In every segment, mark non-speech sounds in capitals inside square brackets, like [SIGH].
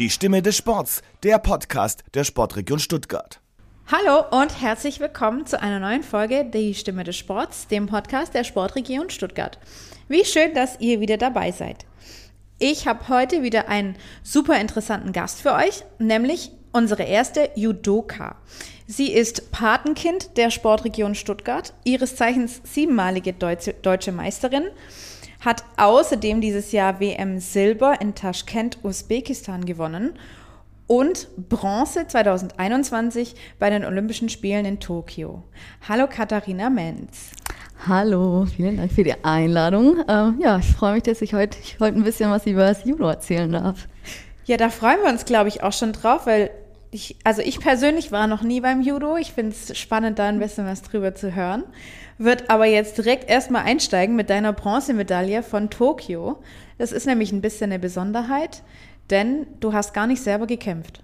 Die Stimme des Sports, der Podcast der Sportregion Stuttgart. Hallo und herzlich willkommen zu einer neuen Folge Die Stimme des Sports, dem Podcast der Sportregion Stuttgart. Wie schön, dass ihr wieder dabei seid. Ich habe heute wieder einen super interessanten Gast für euch, nämlich unsere erste Judoka. Sie ist Patenkind der Sportregion Stuttgart, ihres Zeichens siebenmalige deutsche Meisterin, hat außerdem dieses Jahr WM Silber in Taschkent, Usbekistan gewonnen und Bronze 2021 bei den Olympischen Spielen in Tokio. Hallo Katharina Menz. Hallo, vielen Dank für die Einladung. Ähm, ja, ich freue mich, dass ich heute, ich heute ein bisschen was über das Judo erzählen darf. Ja, da freuen wir uns, glaube ich, auch schon drauf, weil ich, also ich persönlich war noch nie beim Judo. Ich finde es spannend, da ein bisschen was drüber zu hören. Wird aber jetzt direkt erstmal einsteigen mit deiner Bronzemedaille von Tokio. Das ist nämlich ein bisschen eine Besonderheit, denn du hast gar nicht selber gekämpft.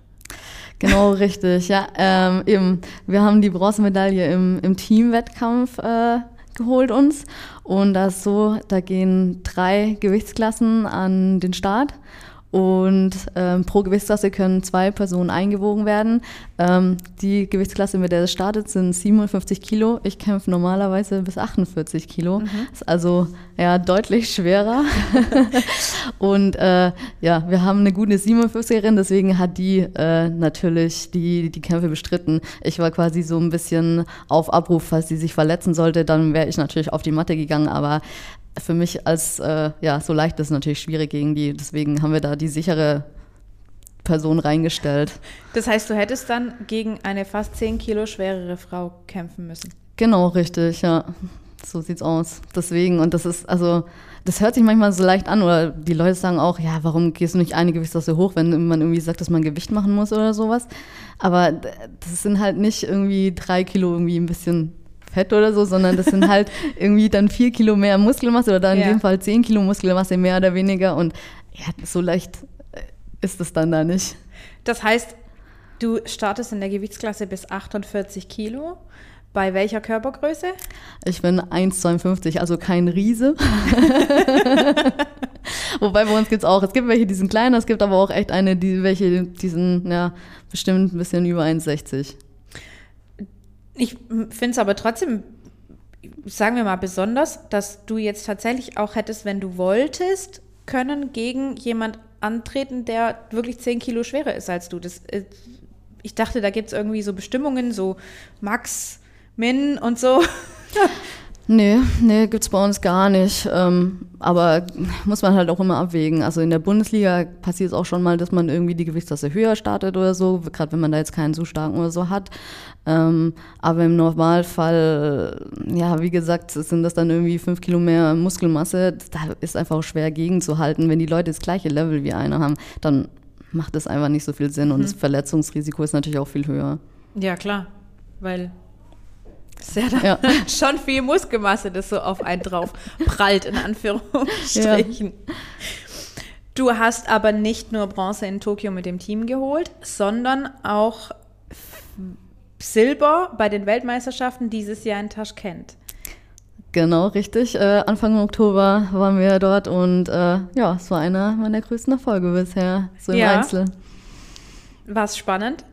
Genau, [LAUGHS] richtig. Ja, ähm, eben. Wir haben die Bronzemedaille im, im Teamwettkampf äh, geholt uns. Und das so, da gehen drei Gewichtsklassen an den Start. Und ähm, pro Gewichtsklasse können zwei Personen eingewogen werden. Ähm, die Gewichtsklasse, mit der es startet, sind 57 Kilo. Ich kämpfe normalerweise bis 48 Kilo. Mhm. Ist also ja deutlich schwerer. [LAUGHS] und äh, ja, wir haben eine gute 57erin, deswegen hat die äh, natürlich die, die Kämpfe bestritten. Ich war quasi so ein bisschen auf Abruf, falls sie sich verletzen sollte, dann wäre ich natürlich auf die Matte gegangen. Aber für mich als, äh, ja, so leicht ist es natürlich schwierig gegen die. Deswegen haben wir da die sichere Person reingestellt. Das heißt, du hättest dann gegen eine fast 10 Kilo schwerere Frau kämpfen müssen? Genau, richtig, ja. So sieht's aus. Deswegen, und das ist, also, das hört sich manchmal so leicht an, oder die Leute sagen auch, ja, warum gehst du nicht eine Gewichtsklasse hoch, wenn man irgendwie sagt, dass man Gewicht machen muss oder sowas. Aber das sind halt nicht irgendwie drei Kilo irgendwie ein bisschen Fett oder so, sondern das sind halt [LAUGHS] irgendwie dann vier Kilo mehr Muskelmasse oder dann in dem Fall zehn Kilo Muskelmasse mehr oder weniger. Und ja, so leicht äh, ist es dann da nicht. Das heißt, du startest in der Gewichtsklasse bis 48 Kilo. Bei welcher Körpergröße? Ich bin 1,52, also kein Riese. [LAUGHS] [LAUGHS] Wobei bei uns gibt es auch, es gibt welche, die sind kleiner, es gibt aber auch echt eine, die welche, die sind ja bestimmt ein bisschen über 1,60. Ich finde es aber trotzdem, sagen wir mal, besonders, dass du jetzt tatsächlich auch hättest, wenn du wolltest, können gegen jemand antreten, der wirklich 10 Kilo schwerer ist als du. Das, äh, ich dachte, da gibt es irgendwie so Bestimmungen, so Max, Min und so. [LAUGHS] Nee, nee, gibt's bei uns gar nicht. Ähm, aber muss man halt auch immer abwägen. Also in der Bundesliga passiert es auch schon mal, dass man irgendwie die Gewichtsklasse höher startet oder so, gerade wenn man da jetzt keinen so starken oder so hat. Ähm, aber im Normalfall, ja, wie gesagt, sind das dann irgendwie fünf Kilo mehr Muskelmasse. Da ist einfach auch schwer gegenzuhalten. Wenn die Leute das gleiche Level wie einer haben, dann macht das einfach nicht so viel Sinn und mhm. das Verletzungsrisiko ist natürlich auch viel höher. Ja, klar, weil ist ja, ja. [LAUGHS] schon viel Muskelmasse, das so auf einen drauf prallt, in Anführungsstrichen. Ja. Du hast aber nicht nur Bronze in Tokio mit dem Team geholt, sondern auch Silber bei den Weltmeisterschaften dieses Jahr in Taschkent. Genau, richtig. Äh, Anfang Oktober waren wir dort und äh, ja, es war einer meiner größten Erfolge bisher, so im ja. Einzel. War es spannend?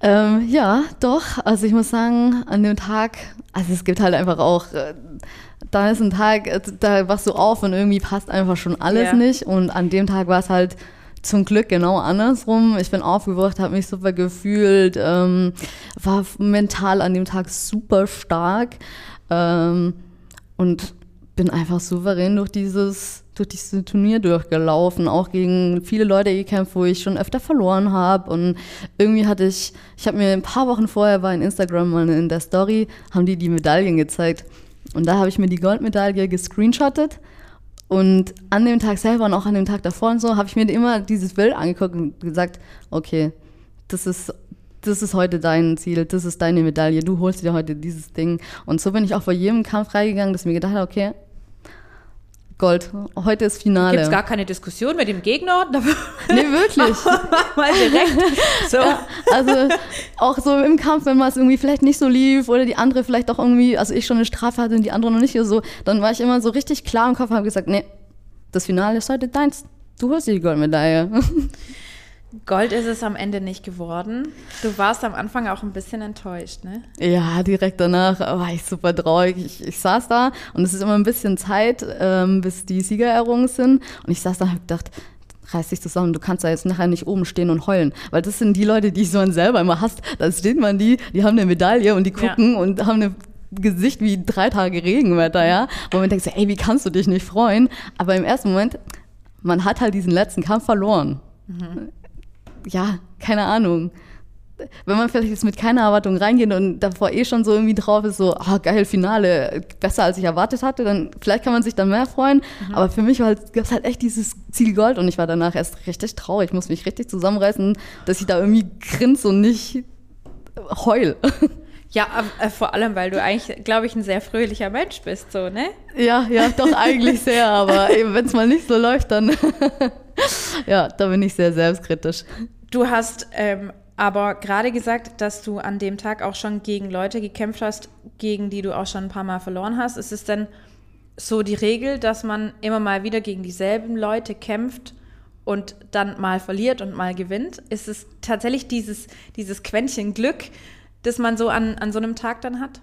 Ähm, ja, doch. Also ich muss sagen, an dem Tag, also es gibt halt einfach auch, äh, da ist ein Tag, äh, da wachst du auf und irgendwie passt einfach schon alles yeah. nicht. Und an dem Tag war es halt zum Glück genau andersrum. Ich bin aufgewacht, habe mich super gefühlt, ähm, war mental an dem Tag super stark ähm, und bin einfach souverän durch dieses durch dieses Turnier durchgelaufen, auch gegen viele Leute gekämpft, wo ich schon öfter verloren habe. Und irgendwie hatte ich, ich habe mir ein paar Wochen vorher bei Instagram mal in der Story, haben die die Medaillen gezeigt. Und da habe ich mir die Goldmedaille gescreenshottet. Und an dem Tag selber und auch an dem Tag davor und so, habe ich mir immer dieses Bild angeguckt und gesagt, okay, das ist das ist heute dein Ziel, das ist deine Medaille, du holst dir heute dieses Ding. Und so bin ich auch vor jedem Kampf reingegangen, dass ich mir gedacht habe, okay, Gold. Heute ist Finale. Gibt es gar keine Diskussion mit dem Gegner? [LAUGHS] nee, wirklich. [LAUGHS] Mal direkt. So. Also auch so im Kampf, wenn man es irgendwie vielleicht nicht so lief oder die andere vielleicht auch irgendwie, also ich schon eine Strafe hatte und die andere noch nicht oder so, dann war ich immer so richtig klar im Kopf und habe gesagt, nee, das Finale ist heute deins. Du holst die Goldmedaille. [LAUGHS] Gold ist es am Ende nicht geworden. Du warst am Anfang auch ein bisschen enttäuscht, ne? Ja, direkt danach war ich super traurig. Ich, ich saß da und es ist immer ein bisschen Zeit, ähm, bis die Siegerehrungen sind. Und ich saß da und hab gedacht, reiß dich zusammen, du kannst da jetzt nachher nicht oben stehen und heulen. Weil das sind die Leute, die so an selber immer hasst. Da steht man die, die haben eine Medaille und die gucken ja. und haben ein Gesicht wie drei Tage Regenwetter, ja. Wo man denkt, ey, wie kannst du dich nicht freuen? Aber im ersten Moment, man hat halt diesen letzten Kampf verloren. Mhm ja, keine Ahnung. Wenn man vielleicht jetzt mit keiner Erwartung reingeht und davor eh schon so irgendwie drauf ist, so, ah, geil, Finale, besser als ich erwartet hatte, dann vielleicht kann man sich dann mehr freuen. Mhm. Aber für mich halt, gab es halt echt dieses Ziel Gold und ich war danach erst richtig traurig. Ich muss mich richtig zusammenreißen, dass ich da irgendwie grinse und nicht heul. [LAUGHS] Ja, äh, vor allem, weil du eigentlich, glaube ich, ein sehr fröhlicher Mensch bist, so, ne? Ja, ja, doch eigentlich sehr, aber [LAUGHS] wenn es mal nicht so läuft, dann [LAUGHS] ja, da bin ich sehr selbstkritisch. Du hast ähm, aber gerade gesagt, dass du an dem Tag auch schon gegen Leute gekämpft hast, gegen die du auch schon ein paar Mal verloren hast. Ist es denn so die Regel, dass man immer mal wieder gegen dieselben Leute kämpft und dann mal verliert und mal gewinnt? Ist es tatsächlich dieses, dieses Quäntchen Glück, das man so an, an so einem Tag dann hat?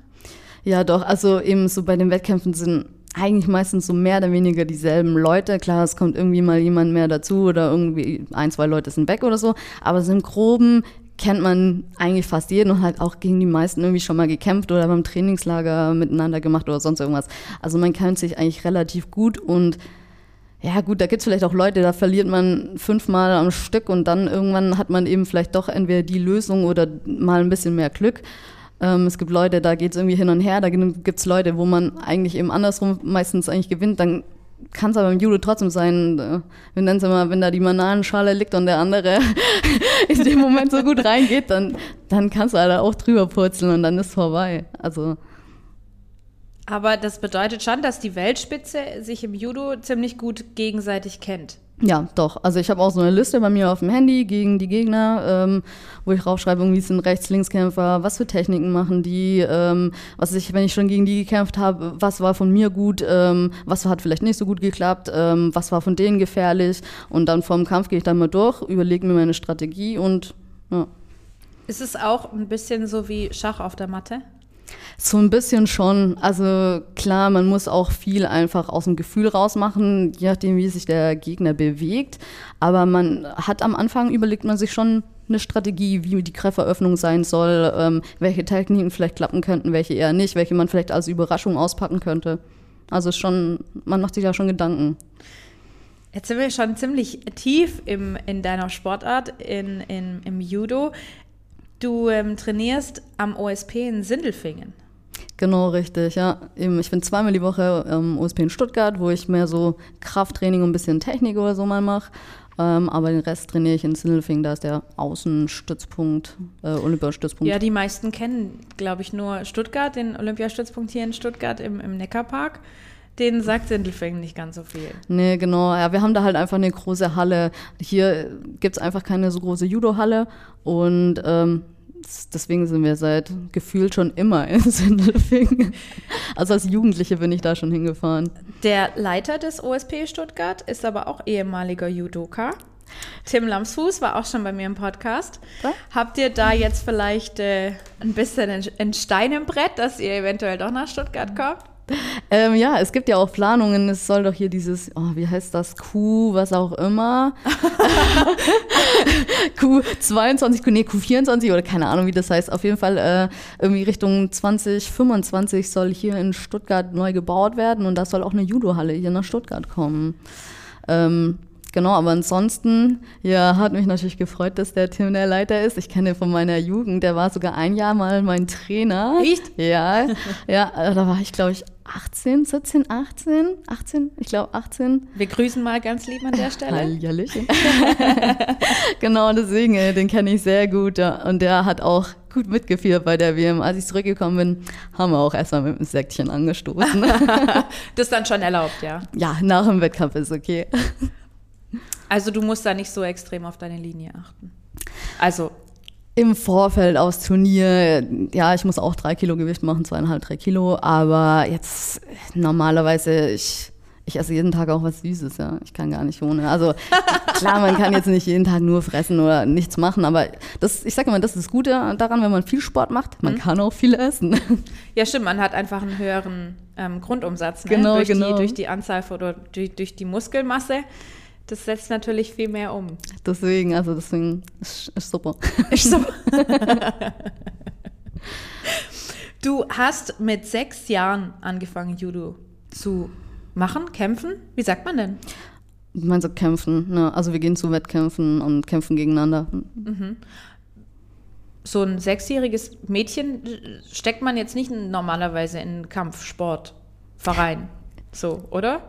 Ja, doch. Also eben so bei den Wettkämpfen sind eigentlich meistens so mehr oder weniger dieselben Leute. Klar, es kommt irgendwie mal jemand mehr dazu oder irgendwie ein, zwei Leute sind weg oder so. Aber so im Groben kennt man eigentlich fast jeden und halt auch gegen die meisten irgendwie schon mal gekämpft oder beim Trainingslager miteinander gemacht oder sonst irgendwas. Also man kennt sich eigentlich relativ gut und ja gut, da gibt es vielleicht auch Leute, da verliert man fünfmal am Stück und dann irgendwann hat man eben vielleicht doch entweder die Lösung oder mal ein bisschen mehr Glück. Ähm, es gibt Leute, da geht es irgendwie hin und her, da gibt es Leute, wo man eigentlich eben andersrum meistens eigentlich gewinnt, dann kann es aber im Judo trotzdem sein, äh, wir nennen es immer, wenn da die Bananenschale liegt und der andere [LAUGHS] in dem Moment so gut reingeht, dann, dann kannst du halt auch drüber purzeln und dann ist vorbei. Also aber das bedeutet schon, dass die Weltspitze sich im Judo ziemlich gut gegenseitig kennt. Ja, doch. Also ich habe auch so eine Liste bei mir auf dem Handy gegen die Gegner, ähm, wo ich raufschreibe, wie sind Rechts-Links-Kämpfer, was für Techniken machen die, ähm, was ich, wenn ich schon gegen die gekämpft habe, was war von mir gut, ähm, was hat vielleicht nicht so gut geklappt, ähm, was war von denen gefährlich. Und dann vorm Kampf gehe ich dann mal durch, überlege mir meine Strategie und ja. Ist es auch ein bisschen so wie Schach auf der Matte? So ein bisschen schon. Also klar, man muss auch viel einfach aus dem Gefühl rausmachen, je nachdem, wie sich der Gegner bewegt. Aber man hat am Anfang überlegt man sich schon eine Strategie, wie die Grifferöffnung sein soll, ähm, welche Techniken vielleicht klappen könnten, welche eher nicht, welche man vielleicht als Überraschung auspacken könnte. Also schon, man macht sich da schon Gedanken. Jetzt sind wir schon ziemlich tief im, in deiner Sportart, in, in, im Judo. Du ähm, trainierst am OSP in Sindelfingen. Genau, richtig, ja. Ich bin zweimal die Woche am OSP in Stuttgart, wo ich mehr so Krafttraining und ein bisschen Technik oder so mal mache. Ähm, aber den Rest trainiere ich in Sindelfingen, da ist der Außenstützpunkt, äh, Olympiastützpunkt. Ja, die meisten kennen, glaube ich, nur Stuttgart, den Olympiastützpunkt hier in Stuttgart im, im Neckarpark. Den sagt Sindelfingen nicht ganz so viel. Nee, genau. Ja, wir haben da halt einfach eine große Halle. Hier gibt es einfach keine so große Judo-Halle. Und ähm, deswegen sind wir seit gefühlt schon immer in [LAUGHS] Sindelfingen. Also als Jugendliche bin ich da schon hingefahren. Der Leiter des OSP Stuttgart ist aber auch ehemaliger Judoka. Tim Lamsfuß war auch schon bei mir im Podcast. Ja? Habt ihr da jetzt vielleicht äh, ein bisschen ein Stein im Brett, dass ihr eventuell doch nach Stuttgart kommt? Ähm, ja, es gibt ja auch Planungen. Es soll doch hier dieses, oh, wie heißt das, Q, was auch immer. [LAUGHS] Q22, nee, Q24 oder keine Ahnung, wie das heißt. Auf jeden Fall äh, irgendwie Richtung 2025 soll hier in Stuttgart neu gebaut werden und da soll auch eine Judo-Halle hier nach Stuttgart kommen. Ähm, Genau, aber ansonsten, ja, hat mich natürlich gefreut, dass der Tim der Leiter ist. Ich kenne ihn von meiner Jugend, der war sogar ein Jahr mal mein Trainer. Echt? Ja, ja, da war ich, glaube ich, 18, 17, 18, 18, ich glaube 18. Wir grüßen mal ganz lieb an der Stelle. Hallihallichen. [LAUGHS] genau, deswegen, äh, den kenne ich sehr gut. Ja. Und der hat auch gut mitgeführt bei der WM. Als ich zurückgekommen bin, haben wir auch erstmal mit einem Säckchen angestoßen. [LAUGHS] das ist dann schon erlaubt, ja? Ja, nach dem Wettkampf ist okay. Also du musst da nicht so extrem auf deine Linie achten. Also im Vorfeld aufs Turnier, ja, ich muss auch drei Kilo Gewicht machen, zweieinhalb, drei Kilo, aber jetzt normalerweise, ich, ich esse jeden Tag auch was Süßes, ja. Ich kann gar nicht ohne. Also [LAUGHS] klar, man kann jetzt nicht jeden Tag nur fressen oder nichts machen, aber das, ich sage immer, das ist das Gute daran, wenn man viel Sport macht, man mhm. kann auch viel essen. Ja, stimmt, man hat einfach einen höheren ähm, Grundumsatz ne? genau, durch, genau. Die, durch die Anzahl oder durch, durch die Muskelmasse. Das setzt natürlich viel mehr um. Deswegen, also deswegen ist, ist super. [LAUGHS] Ist super. [LAUGHS] du hast mit sechs Jahren angefangen, Judo zu machen, kämpfen. Wie sagt man denn? Ich meine so kämpfen, ne? Also wir gehen zu Wettkämpfen und kämpfen gegeneinander. Mhm. So ein sechsjähriges Mädchen steckt man jetzt nicht normalerweise in einen Kampfsportverein. So, oder?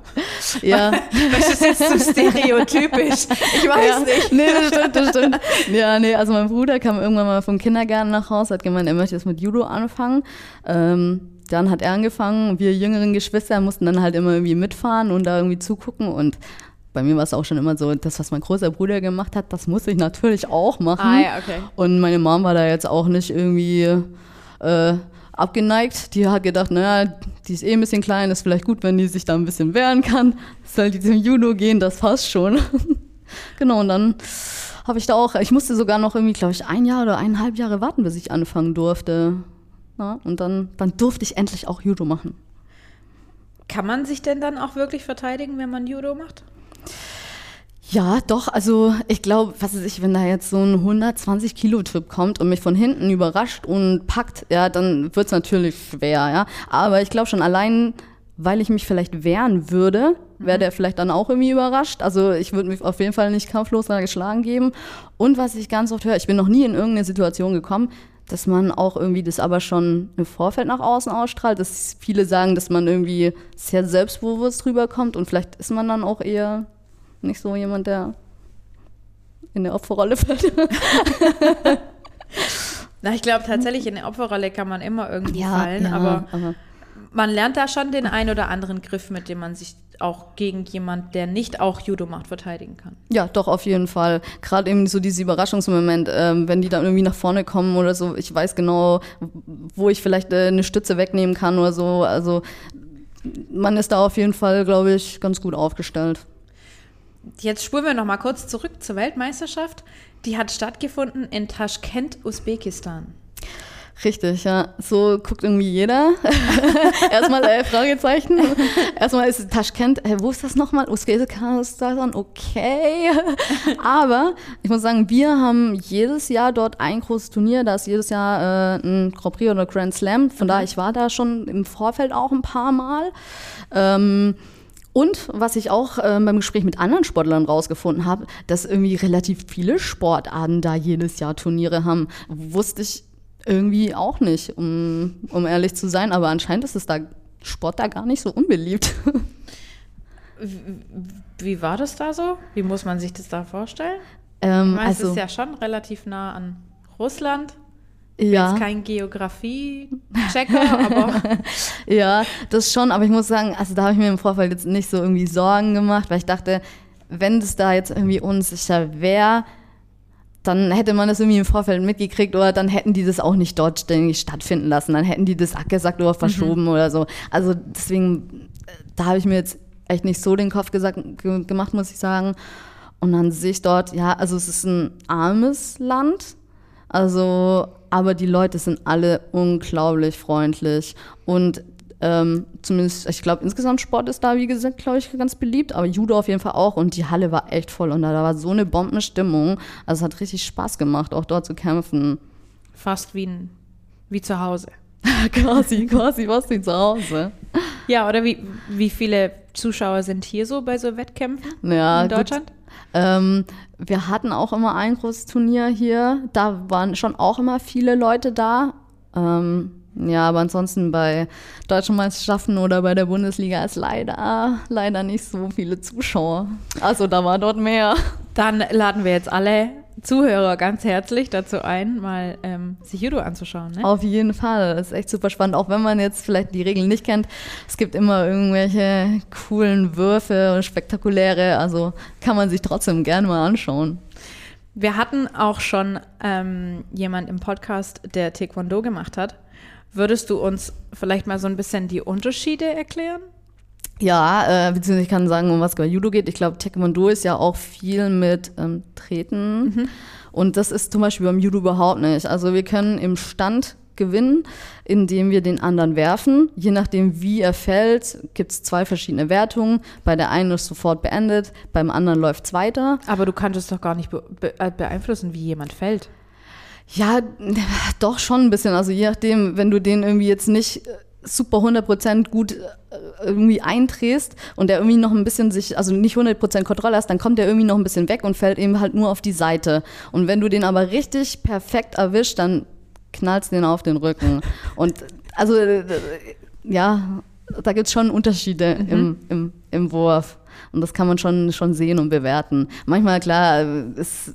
Ja. [LAUGHS] Das ist jetzt so stereotypisch. Ich weiß ja. nicht. Nee, das stimmt, das stimmt. Ja, nee, also mein Bruder kam irgendwann mal vom Kindergarten nach Hause, hat gemeint, er möchte jetzt mit Judo anfangen. Ähm, dann hat er angefangen, wir jüngeren Geschwister mussten dann halt immer irgendwie mitfahren und da irgendwie zugucken und bei mir war es auch schon immer so, das, was mein großer Bruder gemacht hat, das muss ich natürlich auch machen. Ah, ja, okay. Und meine Mom war da jetzt auch nicht irgendwie äh, abgeneigt. Die hat gedacht, naja, die ist eh ein bisschen klein, ist vielleicht gut, wenn die sich da ein bisschen wehren kann. Soll die zum Judo gehen, das passt schon. [LAUGHS] genau, und dann habe ich da auch, ich musste sogar noch irgendwie, glaube ich, ein Jahr oder eineinhalb Jahre warten, bis ich anfangen durfte. Ja, und dann, dann durfte ich endlich auch Judo machen. Kann man sich denn dann auch wirklich verteidigen, wenn man Judo macht? Ja, doch. Also ich glaube, was weiß ich, wenn da jetzt so ein 120 Kilo Typ kommt und mich von hinten überrascht und packt, ja, dann wird's natürlich schwer, ja. Aber ich glaube schon allein, weil ich mich vielleicht wehren würde, wäre der vielleicht dann auch irgendwie überrascht. Also ich würde mich auf jeden Fall nicht kampflos da geschlagen geben. Und was ich ganz oft höre, ich bin noch nie in irgendeine Situation gekommen, dass man auch irgendwie das aber schon im Vorfeld nach außen ausstrahlt, dass viele sagen, dass man irgendwie sehr selbstbewusst rüberkommt und vielleicht ist man dann auch eher nicht so jemand, der in der Opferrolle [LAUGHS] fällt. Na, ich glaube tatsächlich, in der Opferrolle kann man immer irgendwie Ja, fallen, ja, aber, aber- man lernt da schon den ein oder anderen Griff, mit dem man sich auch gegen jemand, der nicht auch Judo macht, verteidigen kann. Ja, doch, auf jeden Fall. Gerade eben so diese Überraschungsmoment, ähm, wenn die dann irgendwie nach vorne kommen oder so, ich weiß genau, wo ich vielleicht äh, eine Stütze wegnehmen kann oder so. Also man ist da auf jeden Fall, glaube ich, ganz gut aufgestellt. Jetzt spulen wir noch mal kurz zurück zur Weltmeisterschaft. Die hat stattgefunden in Taschkent, Usbekistan. Richtig, ja. So guckt irgendwie jeder. [LAUGHS] Erstmal äh, Fragezeichen. Erstmal ist Taschkent. Äh, wo ist das nochmal? Usbekistan, okay. Aber ich muss sagen, wir haben jedes Jahr dort ein großes Turnier. Da ist jedes Jahr äh, ein Grand Prix oder Grand Slam. Von daher, ich war da schon im Vorfeld auch ein paar Mal. Ähm, und was ich auch ähm, beim Gespräch mit anderen Sportlern rausgefunden habe, dass irgendwie relativ viele Sportarten da jedes Jahr Turniere haben. Wusste ich irgendwie auch nicht, um, um ehrlich zu sein. Aber anscheinend ist es da Sport da gar nicht so unbeliebt. Wie war das da so? Wie muss man sich das da vorstellen? ähm, Ich meine, es also, ist ja schon relativ nah an Russland. Ja. Ist kein Geografie-Checker, aber [LAUGHS] Ja, das schon, aber ich muss sagen, also da habe ich mir im Vorfeld jetzt nicht so irgendwie Sorgen gemacht, weil ich dachte, wenn das da jetzt irgendwie unsicher wäre, dann hätte man das irgendwie im Vorfeld mitgekriegt oder dann hätten die das auch nicht dort stattfinden lassen. Dann hätten die das abgesagt oder verschoben oder so. Also deswegen, da habe ich mir jetzt echt nicht so den Kopf gesagt, ge gemacht, muss ich sagen. Und dann sehe ich dort, ja, also es ist ein armes Land, also, aber die Leute sind alle unglaublich freundlich und ähm, zumindest, ich glaube, insgesamt Sport ist da, wie gesagt, glaube ich, ganz beliebt, aber Judo auf jeden Fall auch und die Halle war echt voll und da, da war so eine Bombenstimmung. Also es hat richtig Spaß gemacht, auch dort zu kämpfen. fast wie, ein, wie zu Hause. [LAUGHS] quasi, quasi was wie zu Hause. Ja, oder wie, wie viele Zuschauer sind hier so bei so Wettkämpfen Ja, in gut. Ähm, wir hatten auch immer ein großes Turnier hier. Da waren schon auch immer viele Leute da. Ähm, ja, aber ansonsten bei deutschen Meisterschaften oder bei der Bundesliga ist leider, leider nicht so viele Zuschauer. Also da war dort mehr. Dann laden wir jetzt alle Zuhörer ganz herzlich dazu ein, mal ähm, sich Judo anzuschauen. Ne? Auf jeden Fall. Das ist echt super spannend. Auch wenn man jetzt vielleicht die Regeln nicht kennt. Es gibt immer irgendwelche coolen Würfe und spektakuläre. Also kann man sich trotzdem gerne mal anschauen. Wir hatten auch schon ähm, jemand im Podcast, der Taekwondo gemacht hat. Würdest du uns vielleicht mal so ein bisschen die Unterschiede erklären? Ja, äh, beziehungsweise ich kann sagen, um was bei Judo geht. Ich glaube, Taekwondo ist ja auch viel mit ähm, Treten. Mhm. Und das ist zum Beispiel beim Judo überhaupt nicht. Also wir können im Stand gewinnen, indem wir den anderen werfen. Je nachdem, wie er fällt, gibt es zwei verschiedene Wertungen. Bei der einen ist sofort beendet, beim anderen läuft es weiter. Aber du kannst es doch gar nicht be äh, beeinflussen, wie jemand fällt. Ja, [LAUGHS] doch schon ein bisschen. Also je nachdem, wenn du den irgendwie jetzt nicht äh, super 100% gut äh, irgendwie eindrehst und der irgendwie noch ein bisschen sich, also nicht 100% Kontrolle hast, dann kommt der irgendwie noch ein bisschen weg und fällt eben halt nur auf die Seite. Und wenn du den aber richtig perfekt erwischt, dann knallst du den auf den Rücken. [LAUGHS] Und also, äh, ja, da gibt es schon Unterschiede mhm. im, im, im Wurf. Und das kann man schon, schon sehen und bewerten. Manchmal, klar, ist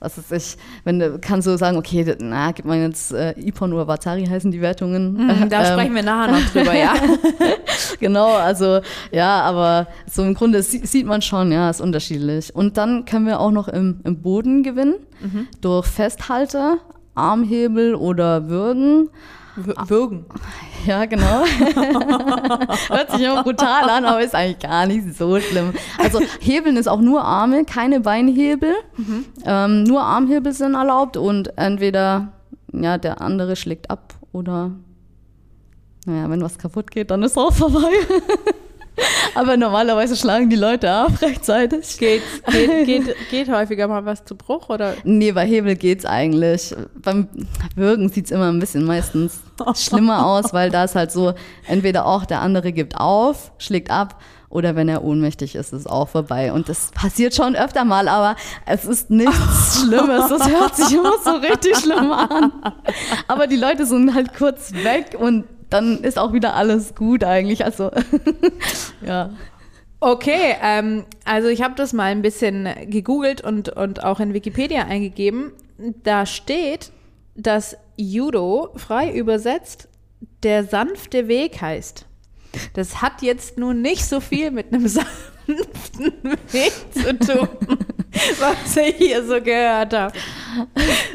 was ist ich, wenn du kannst du sagen, okay, na, gibt man jetzt äh, Ipon oder Vatari heißen die Wertungen. Mm, da [LAUGHS] ähm, sprechen wir nachher noch drüber, ja. [LAUGHS] genau, also ja, aber so im Grunde sieht man schon, ja, ist unterschiedlich. Und dann können wir auch noch im, im Boden gewinnen, mhm. durch Festhalter, Armhebel oder Würgen. Würgen. [LAUGHS] Ja, genau. [LAUGHS] Hört sich immer brutal an, aber ist eigentlich gar nicht so schlimm. Also Hebeln ist auch nur Arme, keine Beinhebel. Mhm. Ähm, nur Armhebel sind erlaubt und entweder ja, der andere schlägt ab oder naja, wenn was kaputt geht, dann ist auch vorbei. [LAUGHS] Aber normalerweise schlagen die Leute ab rechtzeitig. Geht, geht, [LAUGHS] geht, geht häufiger mal was zu Bruch, oder? Nee, bei Hebel geht's eigentlich. Beim Würgen sieht's immer ein bisschen meistens schlimmer aus, weil da ist halt so, entweder auch der andere gibt auf, schlägt ab, oder wenn er ohnmächtig ist, ist es auch vorbei. Und das passiert schon öfter mal, aber es ist nichts [LAUGHS] Schlimmes. Das hört sich immer so richtig schlimm an. Aber die Leute sind halt kurz weg und dann ist auch wieder alles gut eigentlich. Also, [LAUGHS] ja. Okay, ähm, also ich habe das mal ein bisschen gegoogelt und, und auch in Wikipedia eingegeben. Da steht, dass Judo frei übersetzt der sanfte Weg heißt. Das hat jetzt nun nicht so viel mit einem [LAUGHS] sanften Weg zu tun, [LAUGHS] was ich hier so gehört habe.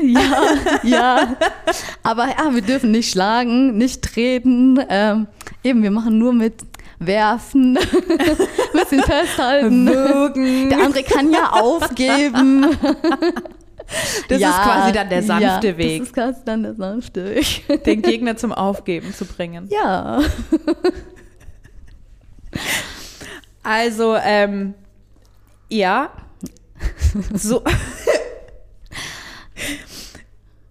Ja, ja. Aber ja, wir dürfen nicht schlagen, nicht treten. Ähm, eben, wir machen nur mit werfen, [LAUGHS] bisschen festhalten. Würgen. Der andere kann ja aufgeben. Das ja, ist quasi dann der sanfte ja, Weg. Das ist quasi dann der sanfte Weg. Den Gegner zum Aufgeben zu bringen. Ja. Also, ähm, ja. So. [LAUGHS]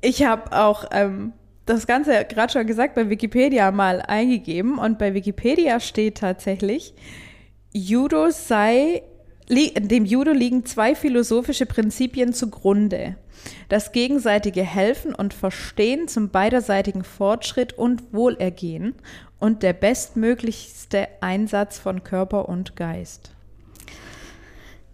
ich habe auch ähm, das Ganze gerade schon gesagt bei Wikipedia mal eingegeben und bei Wikipedia steht tatsächlich, Judo sei, dem Judo liegen zwei philosophische Prinzipien zugrunde. Das gegenseitige Helfen und Verstehen zum beiderseitigen Fortschritt und Wohlergehen und der bestmöglichste Einsatz von Körper und Geist.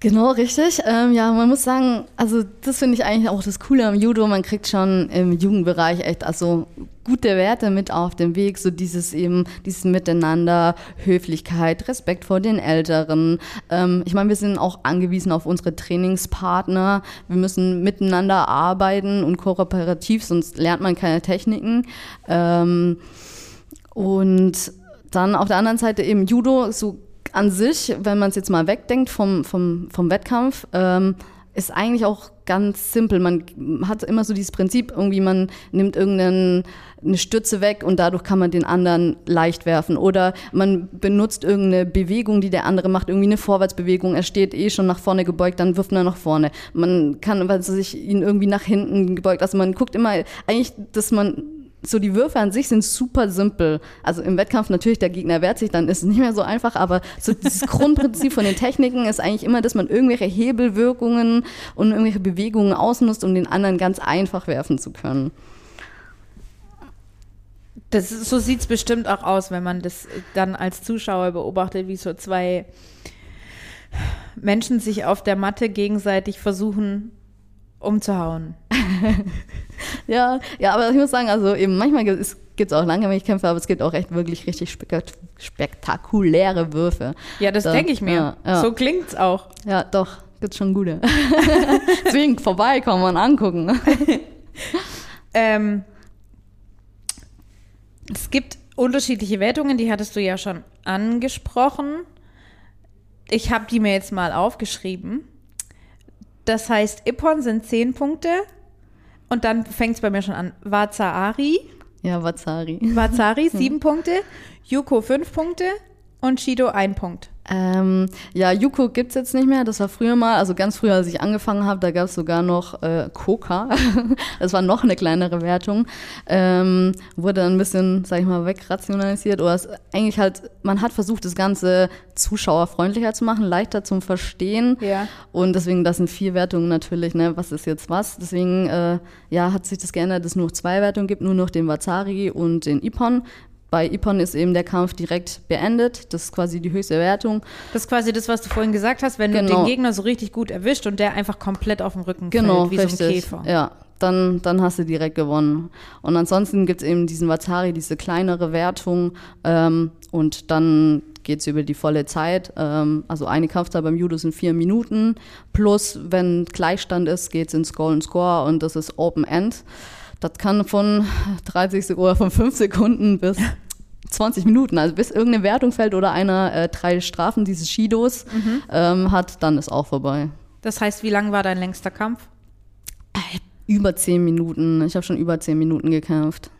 Genau, richtig. Ähm, ja, man muss sagen, also das finde ich eigentlich auch das Coole am Judo. Man kriegt schon im Jugendbereich echt also gute Werte mit auf dem Weg. So dieses eben, dieses Miteinander, Höflichkeit, Respekt vor den Älteren. Ähm, ich meine, wir sind auch angewiesen auf unsere Trainingspartner. Wir müssen miteinander arbeiten und kooperativ, sonst lernt man keine Techniken. Ähm, und dann auf der anderen Seite eben Judo, so an sich, wenn man es jetzt mal wegdenkt vom, vom, vom Wettkampf, ähm, ist eigentlich auch ganz simpel. Man hat immer so dieses Prinzip, irgendwie man nimmt irgendeine Stütze weg und dadurch kann man den anderen leicht werfen. Oder man benutzt irgendeine Bewegung, die der andere macht, irgendwie eine Vorwärtsbewegung. Er steht eh schon nach vorne gebeugt, dann wirft er nach vorne. Man kann, weil sich ihn irgendwie nach hinten gebeugt. Also man guckt immer eigentlich, dass man so die Würfe an sich sind super simpel. Also im Wettkampf natürlich, der Gegner wehrt sich, dann ist es nicht mehr so einfach, aber so dieses Grundprinzip von den Techniken ist eigentlich immer, dass man irgendwelche Hebelwirkungen und irgendwelche Bewegungen ausnutzt, um den anderen ganz einfach werfen zu können. Das, so sieht es bestimmt auch aus, wenn man das dann als Zuschauer beobachtet, wie so zwei Menschen sich auf der Matte gegenseitig versuchen umzuhauen. [LAUGHS] ja, ja, aber ich muss sagen, also eben manchmal gibt es auch Langgewichtkämpfe, aber es gibt auch echt wirklich richtig spektakuläre Würfe. Ja, das denke ich mir. Ja, ja. So klingt's auch. Ja, doch, gibt schon gute. [LAUGHS] Deswegen vorbeikommen und angucken. [LAUGHS] ähm, es gibt unterschiedliche Wertungen, die hattest du ja schon angesprochen. ich habe die mir jetzt mal aufgeschrieben. Das heißt, Ippon sind 10 Punkte und dann fängt es bei mir schon an. Wazaari, Ja, Wazari. Wazari 7 Punkte, Yuko 5 Punkte und Shido 1 Punkt. Ähm, ja, Yuko gibt's jetzt nicht mehr. Das war früher mal, also ganz früher, als ich angefangen habe, da gab's sogar noch äh, Coca. [LAUGHS] das war noch eine kleinere Wertung. Ähm, wurde dann ein bisschen, sag ich mal, wegrationalisiert. Oder es, eigentlich halt, man hat versucht, das Ganze zuschauerfreundlicher zu machen, leichter zum Verstehen. Ja. Und deswegen, das sind vier Wertungen natürlich, ne, was ist jetzt was. Deswegen, äh, ja, hat sich das geändert, dass es nur noch zwei Wertungen gibt, nur noch den Wazari und den Ippon. Bei Ippon ist eben der Kampf direkt beendet. Das ist quasi die höchste Wertung. Das ist quasi das, was du vorhin gesagt hast, wenn du Genau. den Gegner so richtig gut erwischt und der einfach komplett auf dem Rücken Genau, fällt, wie richtig. so ein Käfer. Ja, dann, dann hast du direkt gewonnen. Und ansonsten gibt es eben diesen Wazari, diese kleinere Wertung. Ähm, und dann geht es über die volle Zeit. Ähm, also eine Kampfzeit beim Judo sind vier Minuten. Plus, wenn Gleichstand ist, geht es ins Golden Score und das ist Open End. Das kann von 30 Sek- oder von 5 Sekunden bis 20 Minuten, also bis irgendeine Wertung fällt oder einer äh, drei Strafen dieses Shidos ähm, hat, dann ist auch vorbei. Das heißt, wie lang war dein längster Kampf? Über 10 Minuten. Ich habe schon über 10 Minuten gekämpft.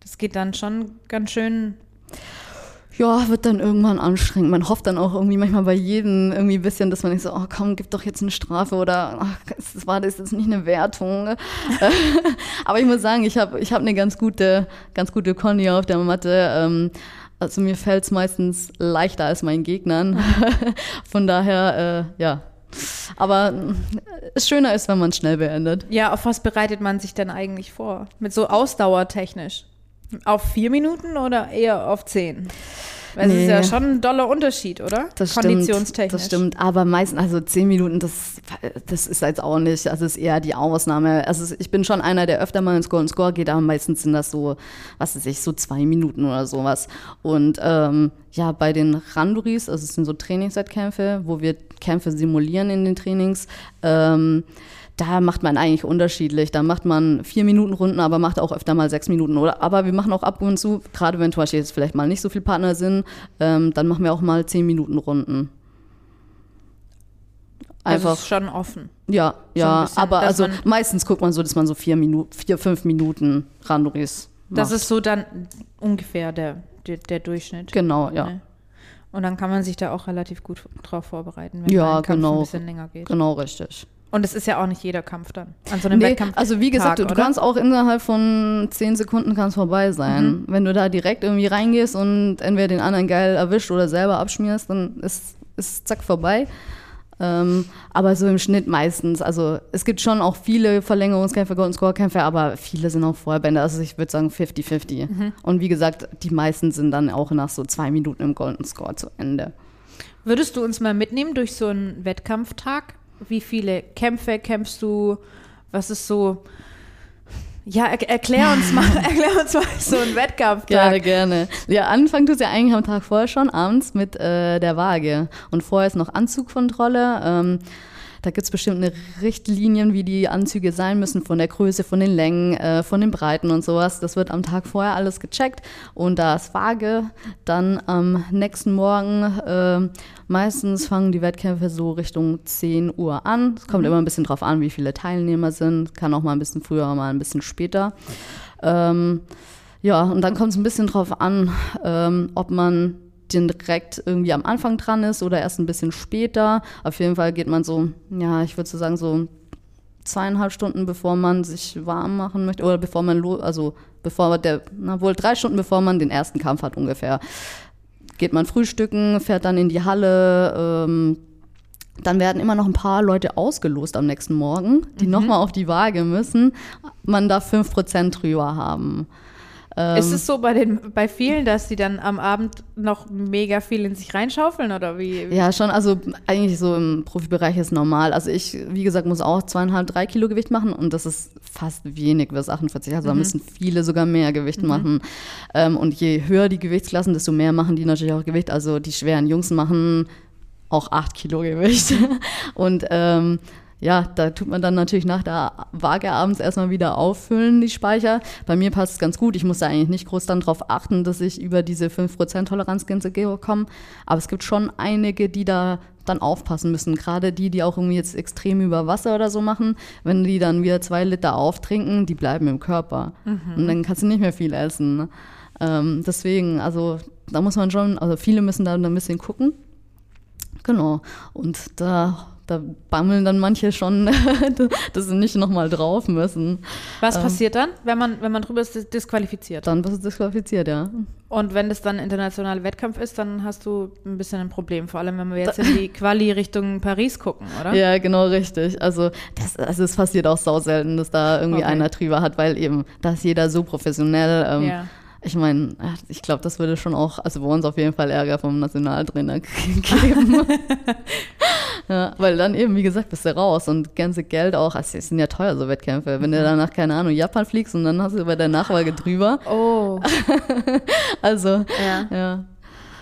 Das geht dann schon ganz schön. Ja, wird dann irgendwann anstrengend. Man hofft dann auch irgendwie manchmal bei jedem irgendwie ein bisschen, dass man nicht so, oh komm, gib doch jetzt eine Strafe oder ach, das war das ist nicht eine Wertung. ne? [LAUGHS] Aber ich muss sagen, ich habe ich hab eine ganz gute, ganz gute Conny auf der Matte. Ähm, also mir fällt es meistens leichter als meinen Gegnern. [LAUGHS] Von daher, äh, ja. Aber äh, es schöner ist, wenn man es schnell beendet. Ja, auf was bereitet man sich denn eigentlich vor? Mit so ausdauertechnisch? Auf vier Minuten oder eher auf zehn? Weil es ist Nee. ja schon ein doller Unterschied, oder? Das Konditionstechnisch. Stimmt, das stimmt, aber meistens, also zehn Minuten, das, das ist jetzt auch nicht, also ist eher die Ausnahme. Also ich bin schon einer, der öfter mal ins Golden Score geht, aber meistens sind das so, was weiß ich, so zwei Minuten oder sowas. Und ähm, ja, bei den Randuris, also es sind so Trainingswettkämpfe, wo wir Kämpfe simulieren in den Trainings, ähm, da macht man eigentlich unterschiedlich. Da macht man vier Minuten Runden, aber macht auch öfter mal sechs Minuten. Oder, aber wir machen auch ab und zu, gerade wenn zum Beispiel jetzt vielleicht mal nicht so viele Partner sind, ähm, dann machen wir auch mal zehn Minuten Runden. Also Einfach, ist schon offen. ja, ja, bisschen, aber also meistens guckt man so, dass man so vier Minuten, vier, fünf Minuten Randoris macht. Das ist so dann ungefähr der, der, der Durchschnitt. genau, ja, Ne? Und dann kann man sich da auch relativ gut drauf vorbereiten, wenn Ja, Kampf genau. ein bisschen länger geht. genau richtig. Und es ist ja auch nicht jeder Kampf dann. An so einem Nee, Wettkampf. also wie gesagt, Tag, du oder? kannst auch innerhalb von zehn Sekunden kann's vorbei sein. Wenn du da direkt irgendwie reingehst und entweder den anderen geil erwischt oder selber abschmierst, dann ist, ist zack vorbei. Ähm, aber so im Schnitt meistens. Also es gibt schon auch viele Verlängerungskämpfe, Golden Score-Kämpfe, aber viele sind auch Vorbände. Also ich würde sagen 50-50. Und wie gesagt, die meisten sind dann auch nach so zwei Minuten im Golden Score zu Ende. Würdest du uns mal mitnehmen durch so einen Wettkampftag? Wie viele Kämpfe kämpfst du? Was ist so. Ja, er, erklär uns mal, [LAUGHS] erklär uns mal so einen Wettkampftag. Gerne, gerne. Ja, anfangen tut ja eigentlich am Tag vorher schon, abends mit äh, der Waage. Und vorher ist noch Anzugkontrolle. Ähm, da gibt's bestimmte Richtlinien, wie die Anzüge sein müssen, von der Größe, von den Längen, äh, von den Breiten und sowas. Das wird am Tag vorher alles gecheckt. Und da ist Waage. Dann am nächsten Morgen, äh, meistens fangen die Wettkämpfe so Richtung 10 Uhr an. Es kommt immer ein bisschen drauf an, wie viele Teilnehmer sind. Kann auch mal ein bisschen früher, mal ein bisschen später. Ähm, ja, und dann kommt es ein bisschen drauf an, ähm, ob man direkt irgendwie am Anfang dran ist oder erst ein bisschen später. Auf jeden Fall geht man so, ja, ich würde so sagen, so zweieinhalb Stunden, bevor man sich warm machen möchte, oder bevor man, also bevor der, na wohl drei Stunden, bevor man den ersten Kampf hat ungefähr, geht man frühstücken, fährt dann in die Halle, ähm, dann werden immer noch ein paar Leute ausgelost am nächsten Morgen, die nochmal auf die Waage müssen. Man darf 5% drüber haben. Ähm, Ist es so bei, den, bei vielen, dass die dann am Abend noch mega viel in sich reinschaufeln oder wie? Ja, schon, also eigentlich so im Profibereich ist normal. Also ich, wie gesagt, muss auch zweieinhalb, drei Kilo Gewicht machen und das ist fast wenig bis 48. Also da müssen viele sogar mehr Gewicht machen. Ähm, und je höher die Gewichtsklassen, desto mehr machen die natürlich auch Gewicht. Also die schweren Jungs machen auch acht Kilo Gewicht. [LAUGHS] und ähm, ja, da tut man dann natürlich nach der Waage abends erstmal wieder auffüllen, die Speicher. Bei mir passt es ganz gut. Ich muss da eigentlich nicht groß dann drauf achten, dass ich über diese 5% Toleranzgrenze komme. Aber es gibt schon einige, die da dann aufpassen müssen. Gerade die, die auch irgendwie jetzt extrem über Wasser oder so machen, wenn die dann wieder zwei Liter auftrinken, die bleiben im Körper. Und dann kannst du nicht mehr viel essen. ne? Ähm, deswegen, also da muss man schon, also viele müssen da ein bisschen gucken. Genau. Und da, da bammeln dann manche schon, [LAUGHS] dass sie nicht nochmal drauf müssen. Was Ähm. passiert dann, wenn man, wenn man drüber ist, dis- disqualifiziert? Dann bist du disqualifiziert, ja. Und wenn das dann internationaler Wettkampf ist, dann hast du ein bisschen ein Problem. Vor allem, wenn wir jetzt in die [LAUGHS] Quali Richtung Paris gucken, oder? Ja, genau richtig. Also, das, also es passiert auch sau selten, dass da irgendwie Okay. einer drüber hat, weil eben da ist jeder so professionell. Ähm, Ja. Ich meine, ich glaube, das würde schon auch, also bei uns auf jeden Fall Ärger vom Nationaltrainer [LAUGHS] geben. [LAUGHS] ja, weil dann eben, wie gesagt, bist du raus und ganze Geld auch, also es sind ja teuer so Wettkämpfe. Wenn du danach, keine Ahnung, Japan fliegst und dann hast du bei der Nachwahl drüber. Oh, [LAUGHS] Also, ja. ja,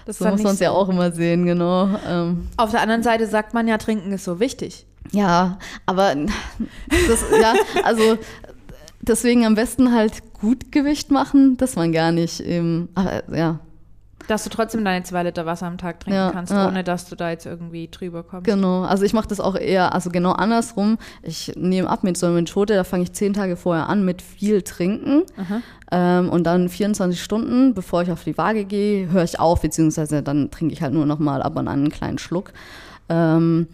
Das so muss man es ja auch immer sehen, genau. Ähm, Auf der anderen Seite sagt man ja, Trinken ist so wichtig. Ja, aber das, ja, also deswegen am besten halt gut Gewicht machen, dass man gar nicht eben, aber ja, Dass du trotzdem deine zwei Liter Wasser am Tag trinken Ja, kannst, ja. ohne dass du da jetzt irgendwie drüber kommst. genau. Also ich mache das auch eher, also genau andersrum. Ich nehme ab mit so einer Methode, da fange ich zehn Tage vorher an mit viel Trinken ähm, und dann 24 Stunden, bevor ich auf die Waage gehe, höre ich auf, beziehungsweise dann trinke ich halt nur noch mal ab und an einen kleinen Schluck. Ähm,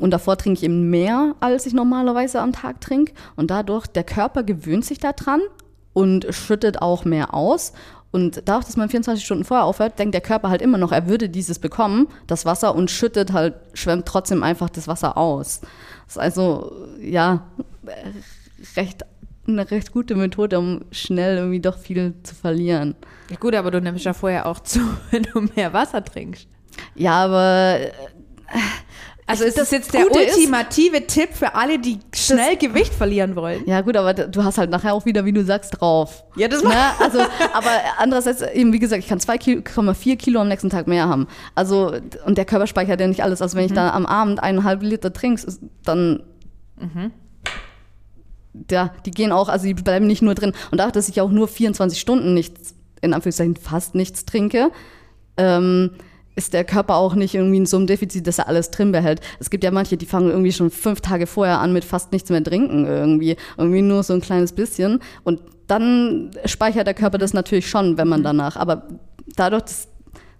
Und davor trinke ich eben mehr, als ich normalerweise am Tag trinke. Und dadurch, der Körper gewöhnt sich daran und schüttet auch mehr aus. Und dadurch, dass man 24 Stunden vorher aufhört, denkt der Körper halt immer noch, er würde dieses bekommen, das Wasser, und schüttet halt, schwemmt trotzdem einfach das Wasser aus. Das ist also, ja, recht, eine recht gute Methode, um schnell irgendwie doch viel zu verlieren. Ja gut, aber du nimmst ja vorher auch zu, [LAUGHS] wenn du mehr Wasser trinkst. Ja, aber Also ist das jetzt der Gute ist- ultimative Tipp für alle, die schnell Gewicht verlieren wollen? Ja, gut, aber du hast halt nachher auch wieder, wie du sagst, drauf. Ja, das ne? Also, aber andererseits, eben wie gesagt, ich kann 2,4 Kilo am nächsten Tag mehr haben. Also, und der Körper speichert ja nicht alles. Also, wenn ich da am Abend eineinhalb Liter trinkst, dann. Ja, die gehen auch, also die bleiben nicht nur drin. Und dadurch, dass ich auch nur 24 Stunden nichts, in Anführungszeichen fast nichts trinke, ähm, ist der Körper auch nicht irgendwie in so einem Defizit, dass er alles drin behält. Es gibt ja manche, die fangen irgendwie schon fünf Tage vorher an mit fast nichts mehr trinken irgendwie. Irgendwie nur so ein kleines bisschen. Und dann speichert der Körper das natürlich schon, wenn man danach. Aber dadurch, dass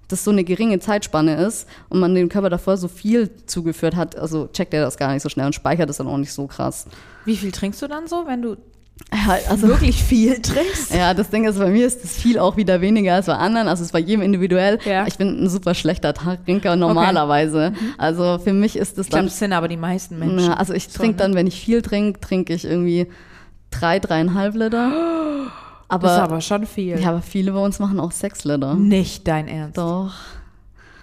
das so eine geringe Zeitspanne ist und man dem Körper davor so viel zugeführt hat, also checkt er das gar nicht so schnell und speichert das dann auch nicht so krass. Wie viel trinkst du dann so, wenn du Ja, also wirklich viel trinkst? [LAUGHS] ja, das Ding ist, bei mir ist das viel auch wieder weniger als bei anderen. Also es ist bei jedem individuell. Ja. Ich bin ein super schlechter Trinker normalerweise. Also für mich ist das Ich dann. das sind aber die meisten Menschen. Na, also ich So, trinke ne? dann, wenn ich viel trinke, trinke ich irgendwie drei, dreieinhalb Liter. Aber, [GASPS] das ist aber schon viel. ja, aber viele bei uns machen auch sechs Liter. Nicht dein Ernst. Doch.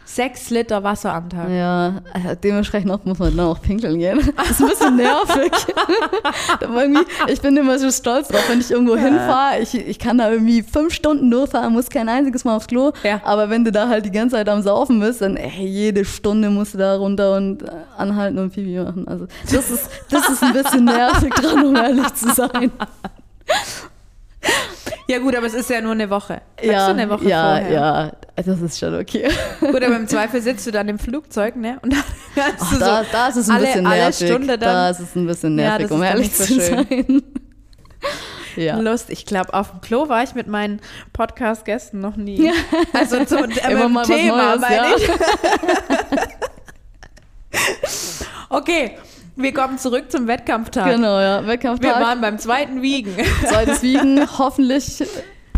Sechs Liter Wasser am Tag. Ja, also dementsprechend auch muss man dann auch pinkeln gehen. [LAUGHS] Das ist ein bisschen nervig. [LAUGHS] Ich bin immer so stolz drauf, wenn ich irgendwo hinfahre. Ich, ich kann da irgendwie fünf Stunden durchfahren, muss kein einziges Mal aufs Klo. Ja. Aber wenn du da halt die ganze Zeit am Saufen bist, dann ey, jede Stunde musst du da runter und äh, anhalten und Pipi machen. Also das ist, das ist ein bisschen nervig dran, um ehrlich zu sein. [LAUGHS] Ja gut, aber es ist ja nur eine Woche. Sagst ja, du eine Woche ja, vorher? ja, das ist schon okay. Gut, aber im [LAUGHS] Zweifel sitzt du dann im Flugzeug, ne? Und dann [LAUGHS] hast Ach, du da, so da ist es ein alle, bisschen alle nervig. Stunde da dann ist es ein bisschen Ja, nervig, das um ehrlich so zu sein. [LAUGHS] ja. Lust. Ich glaube, auf dem Klo war ich mit meinen Podcast-Gästen noch nie. Also zum Immer mal dem was Thema, Neues, meine ja. ich. Okay, wir kommen zurück zum Wettkampftag. Genau, ja. Wir Wettkampftag. waren beim zweiten Wiegen. [LAUGHS] Zweites Wiegen, hoffentlich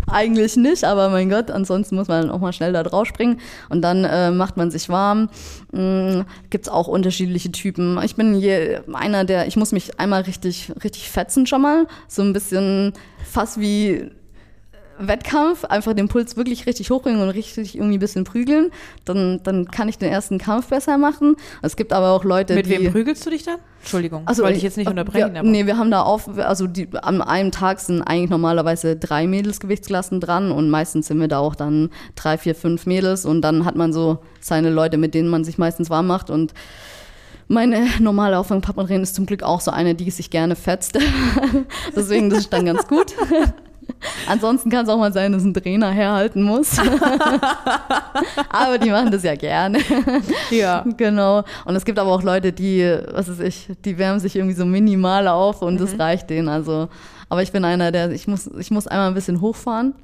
eigentlich nicht, aber mein Gott, ansonsten muss man auch mal schnell da drauf springen und dann äh, macht man sich warm. Mm, gibt's auch unterschiedliche Typen. Ich bin hier einer, der, ich muss mich einmal richtig, richtig fetzen schon mal. So ein bisschen fast wie Wettkampf, einfach den Puls wirklich richtig hochbringen und richtig irgendwie ein bisschen prügeln. Dann, dann kann ich den ersten Kampf besser machen. Es gibt aber auch Leute, Mit die. wem prügelst du dich dann? Entschuldigung, Also, wollte ich jetzt nicht äh, unterbrechen. Aber nee, wir haben da auf, also die, an einem Tag sind eigentlich normalerweise drei Mädelsgewichtsklassen dran und meistens sind wir da auch dann drei, vier, fünf Mädels und dann hat man so seine Leute, mit denen man sich meistens warm macht und meine normale Auffangpartnerin ist zum Glück auch so eine, die sich gerne fetzt. [LAUGHS] Deswegen, das ist dann ganz gut. [LAUGHS] Ansonsten kann es auch mal sein, dass ein Trainer herhalten muss. [LAUGHS] aber die machen das ja gerne. Ja. Genau. Und es gibt aber auch Leute, die, was weiß ich, die wärmen sich irgendwie so minimal auf und das reicht denen. Also, aber ich bin einer, der, ich muss, ich muss einmal ein bisschen hochfahren.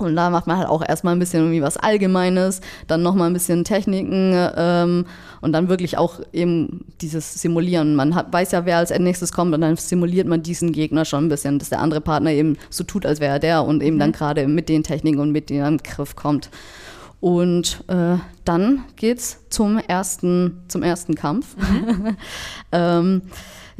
Und da macht man halt auch erstmal ein bisschen irgendwie was Allgemeines, dann nochmal ein bisschen Techniken ähm, und dann wirklich auch eben dieses Simulieren. Man hat, weiß ja, wer als nächstes kommt und dann simuliert man diesen Gegner schon ein bisschen, dass der andere Partner eben so tut, als wäre er der und eben dann gerade mit den Techniken und mit denen Griff kommt. Und äh, dann geht's zum ersten, zum ersten Kampf. [LAUGHS] ähm,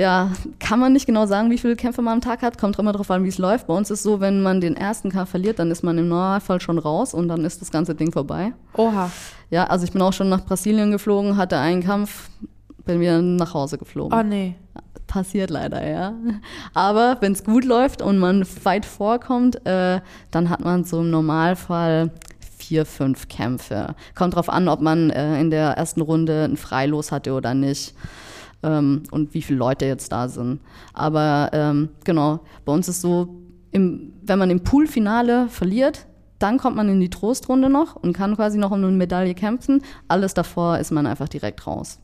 ja, kann man nicht genau sagen, wie viele Kämpfe man am Tag hat, kommt immer darauf an, wie es läuft. Bei uns ist so, wenn man den ersten Kampf verliert, dann ist man im Normalfall schon raus und dann ist das ganze Ding vorbei. Oha. Ja, also ich bin auch schon nach Brasilien geflogen, hatte einen Kampf, bin wieder nach Hause geflogen. Oh nee. Passiert leider, ja. Aber wenn es gut läuft und man weit vorkommt, äh, dann hat man so im Normalfall vier, fünf Kämpfe. Kommt drauf an, ob man äh, in der ersten Runde ein Freilos hatte oder nicht. Ähm, und wie viele Leute jetzt da sind. Aber ähm, genau, bei uns ist so, im, wenn man im Poolfinale verliert, dann kommt man in die Trostrunde noch und kann quasi noch um eine Medaille kämpfen. Alles davor ist man einfach direkt raus.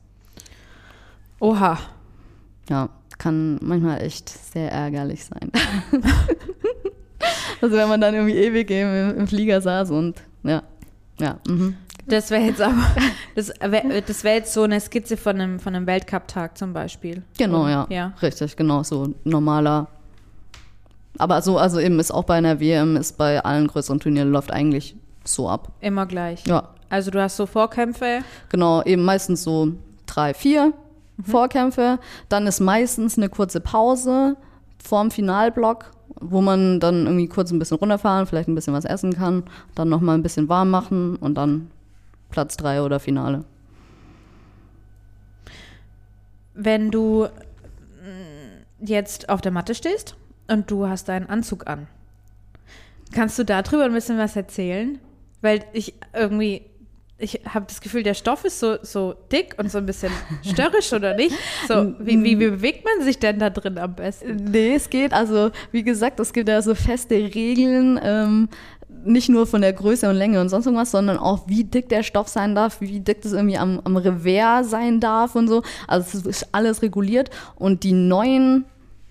Oha. Ja, kann manchmal echt sehr ärgerlich sein. [LAUGHS] also wenn man dann irgendwie ewig im, im Flieger saß und ja, ja. Mhm. Das wäre jetzt aber, das wäre das wär jetzt so eine Skizze von einem, von einem Weltcup-Tag zum Beispiel. Genau, Und- ja. ja. Richtig, genau, so normaler. Aber so, also eben ist auch bei einer WM, ist bei allen größeren Turnieren läuft eigentlich so ab. Immer gleich. Ja, Also du hast so Vorkämpfe. genau, eben meistens so drei, vier Vorkämpfe. Dann ist meistens eine kurze Pause vorm Finalblock, wo man dann irgendwie kurz ein bisschen runterfahren, vielleicht ein bisschen was essen kann, dann nochmal ein bisschen warm machen und dann Platz drei oder Finale. Wenn du mm, jetzt auf der Matte stehst und du hast deinen Anzug an, kannst du darüber ein bisschen was erzählen? Weil ich irgendwie, ich habe das Gefühl, der Stoff ist so, so dick und so ein bisschen [LAUGHS] störrisch oder nicht? So, wie, wie, wie bewegt man sich denn da drin am besten? Nee, es geht. Also, wie gesagt, es gibt ja so feste Regeln, ähm, nicht nur von der Größe und Länge und sonst irgendwas, sondern auch, wie dick der Stoff sein darf, wie dick das irgendwie am, am Revers sein darf und so. Also, es ist alles reguliert. Und die neuen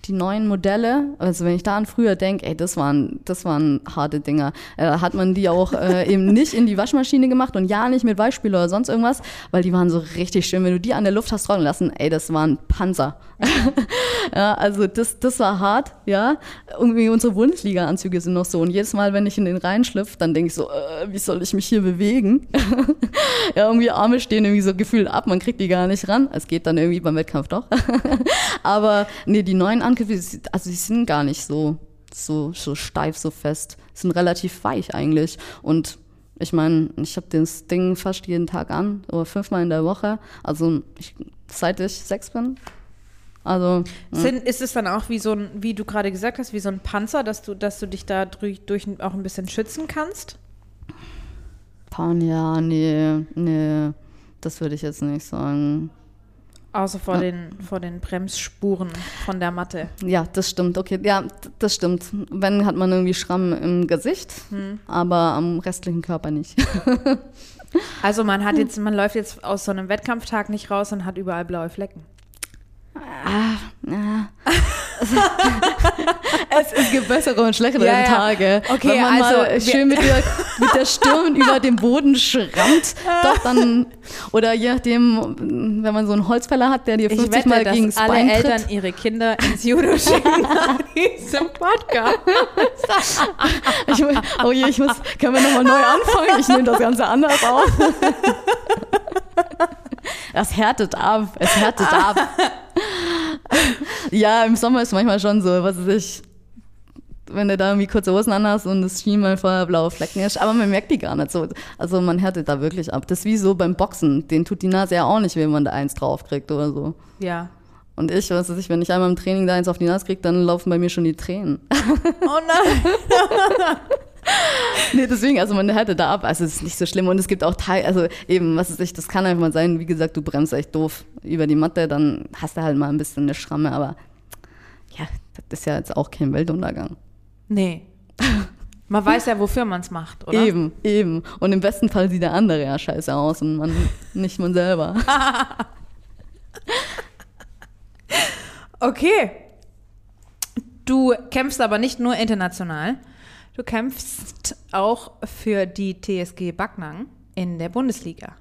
die neuen Modelle, also wenn ich da an früher denke, ey, das waren, das waren harte Dinger. Äh, hat man die auch äh, eben nicht in die Waschmaschine gemacht und ja nicht mit Weichspüler oder sonst irgendwas, weil die waren so richtig schön. Wenn du die an der Luft hast trocknen lassen, ey, das waren Panzer. [LAUGHS] ja, also das, das war hart, ja. Irgendwie unsere Bundesliga-Anzüge sind noch so. Und jedes Mal, wenn ich in den reinschlüpfe, dann denke ich so, äh, wie soll ich mich hier bewegen? [LAUGHS] ja, irgendwie Arme stehen irgendwie so gefühlt ab, man kriegt die gar nicht ran. Es geht dann irgendwie beim Wettkampf doch. [LAUGHS] Aber nee, die neuen Angriffe, also die sind gar nicht so, so, so steif, so fest. Sind relativ weich eigentlich. Und ich meine, ich habe das Ding fast jeden Tag an, oder fünfmal in der Woche. Also ich, seit ich sechs bin. Also Sind, ist es dann auch wie so ein, wie du gerade gesagt hast, wie so ein Panzer, dass du, dass du dich da durch, durch auch ein bisschen schützen kannst? Pan, ja, nee, nee, das würde ich jetzt nicht sagen. Außer vor, Ja. den, vor den Bremsspuren von der Matte. Ja, das stimmt, okay. Ja, das stimmt. Wenn hat man irgendwie Schramm im Gesicht, aber am restlichen Körper nicht. [LAUGHS] Also man hat jetzt, man läuft jetzt aus so einem Wettkampftag nicht raus und hat überall blaue Flecken. Ja. es, [LAUGHS] es gibt bessere und schlechtere Ja, ja. Tage. Okay, Wenn man also mal schön mit der, mit der Stirn [LAUGHS] über dem Boden schrammt, doch dann, oder je nachdem, wenn man so einen Holzfäller hat, der dir Ich 50 wette, Mal gegen alle Bein Eltern tritt. ihre Kinder ins Judo schicken [LAUGHS] nach diesem Podcast. Ich, oh je, ich muss, können wir nochmal neu anfangen? Ich nehme das Ganze anders auf. Das härtet ab, es härtet ab. Ja, im Sommer ist manchmal schon so, was weiß ich, wenn du da irgendwie kurze Hosen anhast und das Ski mal voller blaue Flecken ist, aber man merkt die gar nicht so. Also man härtet da wirklich ab. Das ist wie so beim Boxen, den tut die Nase ja auch nicht, wenn man da eins draufkriegt oder so. Ja. Und ich, was weiß ich, wenn ich einmal im Training da eins auf die Nase kriege, dann laufen bei mir schon die Tränen. Oh nein. [LAUGHS] Nee, deswegen, also man härtet da ab, also es ist nicht so schlimm und es gibt auch Teil, also eben, was weiß ich, das kann einfach mal sein, wie gesagt, du bremst echt doof über die Matte, dann hast du halt mal ein bisschen eine Schramme, aber ja, das ist ja jetzt auch kein Weltuntergang. Nee. Man weiß ja, wofür man es macht, oder? Eben, eben. Und im besten Fall sieht der andere ja scheiße aus und man [LAUGHS] nicht man selber. Okay. Du kämpfst aber nicht nur international. Du kämpfst auch für die TSG Backnang in der Bundesliga.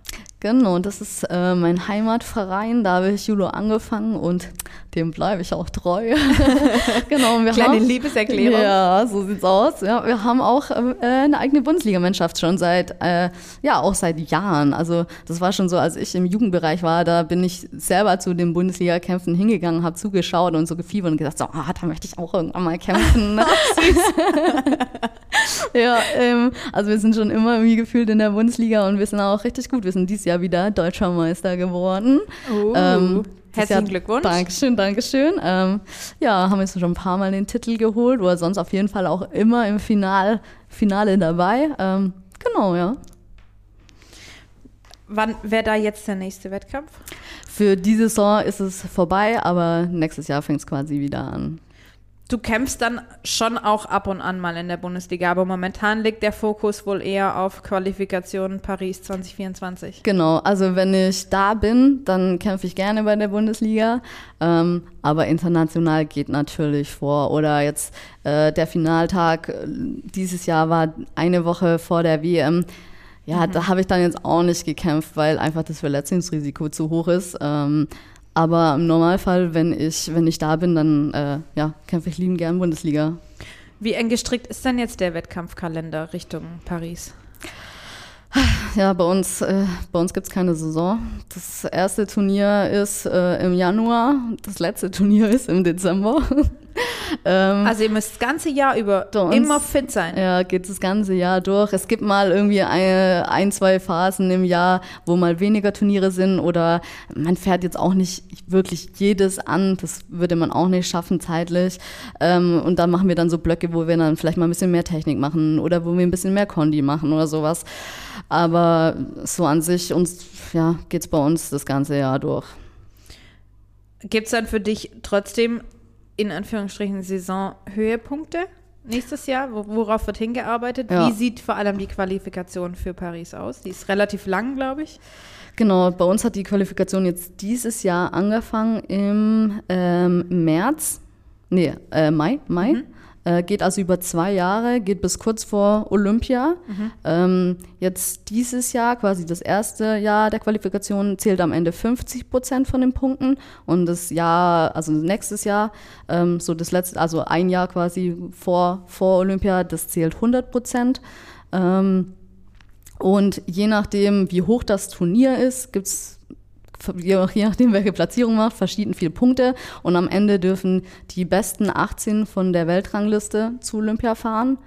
Genau, das ist äh, mein Heimatverein. Da habe ich Judo angefangen und dem bleibe ich auch treu. [LAUGHS] genau, wir Kleine haben, Liebeserklärung. Ja, so sieht's aus. Ja, wir haben auch äh, eine eigene Bundesligamannschaft schon seit, äh, ja, auch seit Jahren. Also das war schon so, als ich im Jugendbereich war, da bin ich selber zu den Bundesliga-Kämpfen hingegangen, habe zugeschaut und so gefiebert und gesagt, so, ah, da möchte ich auch irgendwann mal kämpfen. [LAUGHS] [LAUGHS] ja, ähm, also wir sind schon immer irgendwie gefühlt in der Bundesliga und wir sind auch richtig gut. Wir sind dieses Jahr wieder Deutscher Meister geworden. Oh. Ähm, Herzlichen Glückwunsch. Dankeschön, Dankeschön. Ähm, ja, haben jetzt schon ein paar Mal den Titel geholt oder sonst auf jeden Fall auch immer im Final, Finale dabei. Ähm, genau, ja. Wann wäre da jetzt der nächste Wettkampf? Für diese Saison ist es vorbei, aber nächstes Jahr fängt es quasi wieder an. Du kämpfst dann schon auch ab und an mal in der Bundesliga, aber momentan liegt der Fokus wohl eher auf Qualifikation Paris 2024. Genau, also wenn ich da bin, dann kämpfe ich gerne bei der Bundesliga, ähm, aber international geht natürlich vor. Oder jetzt äh, der Finaltag äh, dieses Jahr war eine Woche vor der WM. Ja, mhm. da habe ich dann jetzt auch nicht gekämpft, weil einfach das Verletzungsrisiko zu hoch ist. Ähm, aber im Normalfall, wenn ich, wenn ich da bin, dann äh, ja, kämpfe ich lieben gern Bundesliga. Wie eng gestrickt ist denn jetzt der Wettkampfkalender Richtung Paris? Ja, bei uns, äh, uns gibt es keine Saison. Das erste Turnier ist äh, im Januar, das letzte Turnier ist im Dezember. [LAUGHS] [LAUGHS] ähm, also ihr müsst das ganze Jahr über immer fit sein. Ja, geht das ganze Jahr durch. Es gibt mal irgendwie eine, ein, zwei Phasen im Jahr, wo mal weniger Turniere sind oder man fährt jetzt auch nicht wirklich jedes an. Das würde man auch nicht schaffen zeitlich. Ähm, und da machen wir dann so Blöcke, wo wir dann vielleicht mal ein bisschen mehr Technik machen oder wo wir ein bisschen mehr Kondi machen oder sowas. Aber so an sich uns, ja, geht es bei uns das ganze Jahr durch. Gibt es dann für dich trotzdem in Anführungsstrichen Saisonhöhepunkte nächstes Jahr? Worauf wird hingearbeitet? Ja. Wie sieht vor allem die Qualifikation für Paris aus? Die ist relativ lang, glaube ich. Genau, bei uns hat die Qualifikation jetzt dieses Jahr angefangen im ähm, März, nee, äh, Mai, Mai. Mhm. Äh, geht also über zwei Jahre, geht bis kurz vor Olympia. Mhm. Ähm, jetzt dieses Jahr, quasi das erste Jahr der Qualifikation, zählt am Ende 50 Prozent von den Punkten. Und das Jahr, also nächstes Jahr, ähm, so das letzte, also ein Jahr quasi vor, vor Olympia, das zählt 100 Prozent. Ähm, und je nachdem, wie hoch das Turnier ist, gibt es je nachdem, welche Platzierung macht, verschieden viele Punkte. Und am Ende dürfen die besten 18 von der Weltrangliste zu Olympia fahren.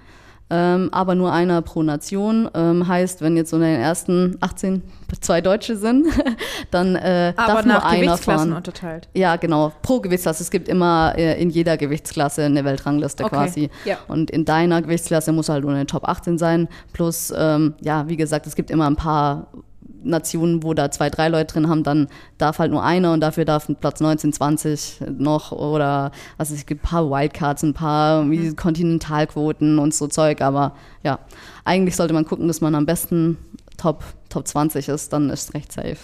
Ähm, aber nur einer pro Nation. Ähm, heißt, wenn jetzt so in den ersten 18 zwei Deutsche sind, [LAUGHS] dann äh, aber darf nur einer fahren. unterteilt. Ja, genau. Pro Gewichtsklasse. Es gibt immer äh, in jeder Gewichtsklasse eine Weltrangliste okay. quasi. Ja. Und in deiner Gewichtsklasse muss halt nur eine Top 18 sein. Plus, ähm, ja, wie gesagt, es gibt immer ein paar Nationen, wo da zwei, drei Leute drin haben, dann darf halt nur einer und dafür darf Platz 19, 20 noch oder was es gibt ein paar Wildcards, ein paar mhm. Kontinentalquoten und so Zeug, aber ja, eigentlich sollte man gucken, dass man am besten Top, Top 20 ist, dann ist es recht safe.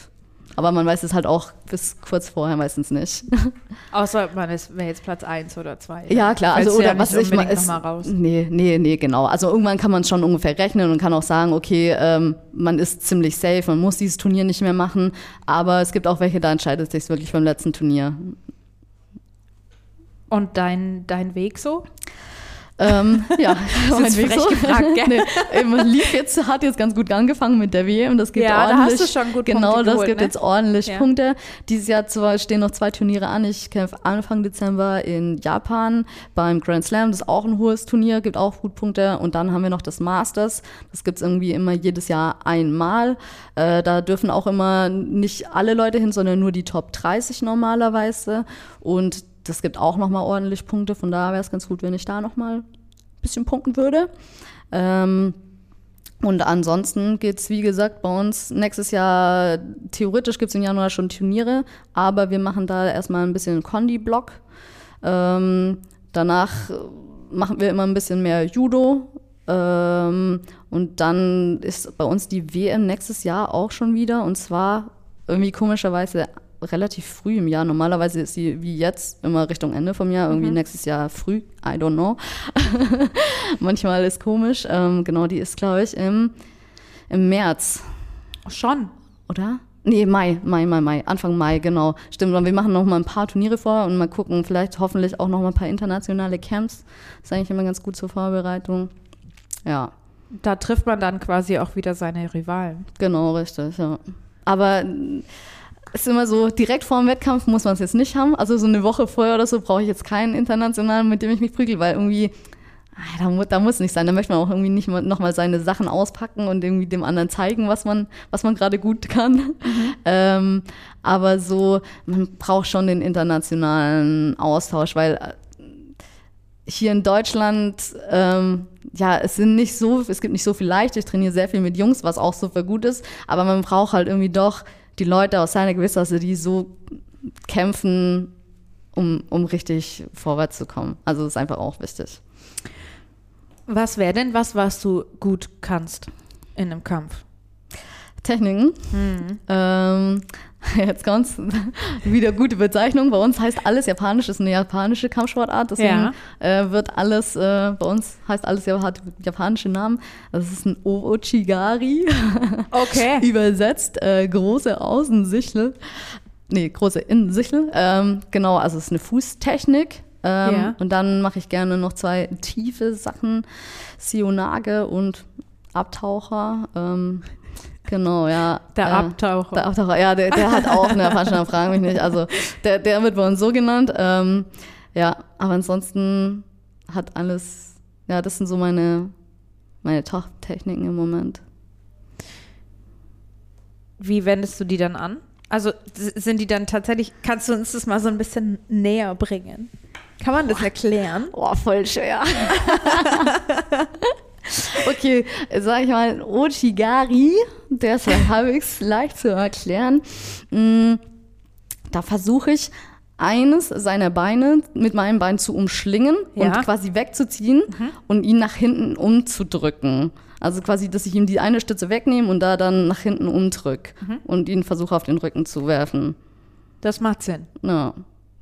Aber man weiß es halt auch bis kurz vorher meistens nicht. [LAUGHS] Außer man ist wäre jetzt Platz 1 oder 2. Ja, klar. Also, oder ja was ich mal ist. Raus. Nee, nee, nee, genau. Also irgendwann kann man schon ungefähr rechnen und kann auch sagen, okay, ähm, man ist ziemlich safe, man muss dieses Turnier nicht mehr machen. Aber es gibt auch welche, da entscheidet sich wirklich beim letzten Turnier. Und dein, dein Weg so? Ähm, ja, mein Weg so. gefragt, [LAUGHS] nee, lief jetzt, hat jetzt ganz gut angefangen mit der WM. Das gibt ja, ordentlich. Da hast du schon gut genau, Punkte das geholt, gibt ne? jetzt ordentlich ja. Punkte. Dieses Jahr zwar stehen noch zwei Turniere an. Ich kämpfe Anfang Dezember in Japan beim Grand Slam. Das ist auch ein hohes Turnier, gibt auch gut Punkte. Und dann haben wir noch das Masters. Das gibt es irgendwie immer jedes Jahr einmal. Äh, da dürfen auch immer nicht alle Leute hin, sondern nur die Top 30 normalerweise. Und das gibt auch nochmal ordentlich Punkte. Von daher wäre es ganz gut, wenn ich da nochmal ein bisschen punkten würde. Ähm, und ansonsten geht es, wie gesagt, bei uns nächstes Jahr, theoretisch gibt es im Januar schon Turniere, aber wir machen da erstmal ein bisschen Condi-Block. Ähm, danach machen wir immer ein bisschen mehr Judo. Ähm, und dann ist bei uns die WM nächstes Jahr auch schon wieder. Und zwar irgendwie komischerweise relativ früh im Jahr. Normalerweise ist sie wie jetzt immer Richtung Ende vom Jahr, irgendwie mhm. nächstes Jahr früh. I don't know. [LAUGHS] Manchmal ist komisch. Ähm, genau, die ist, glaube ich, im, im März. Schon. Oder? Nee, Mai, Mai, Mai, Mai, Anfang Mai, genau. Stimmt, und wir machen noch mal ein paar Turniere vor und mal gucken, vielleicht hoffentlich auch noch mal ein paar internationale Camps. Das ist eigentlich immer ganz gut zur Vorbereitung. Ja. Da trifft man dann quasi auch wieder seine Rivalen. Genau, richtig, ja. Aber ist immer so, direkt vor dem Wettkampf muss man es jetzt nicht haben. Also so eine Woche vorher oder so brauche ich jetzt keinen internationalen, mit dem ich mich prügel, weil irgendwie, ah, da, da muss nicht sein. Da möchte man auch irgendwie nicht mal, nochmal seine Sachen auspacken und irgendwie dem anderen zeigen, was man, was man gerade gut kann. Mhm. [LAUGHS] Ähm, aber so, man braucht schon den internationalen Austausch, weil äh, hier in Deutschland, ähm, ja, es sind nicht so, es gibt nicht so viel leicht. Ich trainiere sehr viel mit Jungs, was auch super gut ist, aber man braucht halt irgendwie doch die Leute aus seiner Gewissheit, die so kämpfen, um, um richtig vorwärts zu kommen. Also das ist einfach auch wichtig. Was wäre denn was, was du gut kannst in einem Kampf? Techniken. Hm. Ähm, [LAUGHS] jetzt ganz wieder gute Bezeichnung. Bei uns heißt alles Japanisch, ist eine japanische Kampfsportart. Deswegen ja. äh, wird alles, äh, bei uns heißt alles hat japanische Namen. Das ist ein Ochigari. [LAUGHS] Okay. Übersetzt äh, große Außensichel. Nee, große Innensichel. Ähm, genau, also es ist eine Fußtechnik. Ähm, ja. Und dann mache ich gerne noch zwei tiefe Sachen. Sionage und Abtaucher. Ähm, Genau, ja. Der äh, Abtaucher. Der Abtaucher, ja, der, der hat auch eine Fahrschein, fragen mich nicht. Also der, der wird bei uns so genannt. Ähm, ja, aber ansonsten hat alles, ja, das sind so meine, meine Top-Techniken im Moment. Wie wendest du die dann an? Also sind die dann tatsächlich, kannst du uns das mal so ein bisschen näher bringen? Kann man das Boah. erklären? Boah, voll schwer. [LAUGHS] [LAUGHS] Okay, sag ich mal, Ochigari, der ist [LAUGHS] halbwegs leicht zu erklären. Mm, da versuche ich, eines seiner Beine mit meinem Bein zu umschlingen ja. und quasi wegzuziehen mhm. und ihn nach hinten umzudrücken. Also quasi, dass ich ihm die eine Stütze wegnehme und da dann nach hinten umdrück mhm. und ihn versuche auf den Rücken zu werfen. Das macht Sinn. Ja,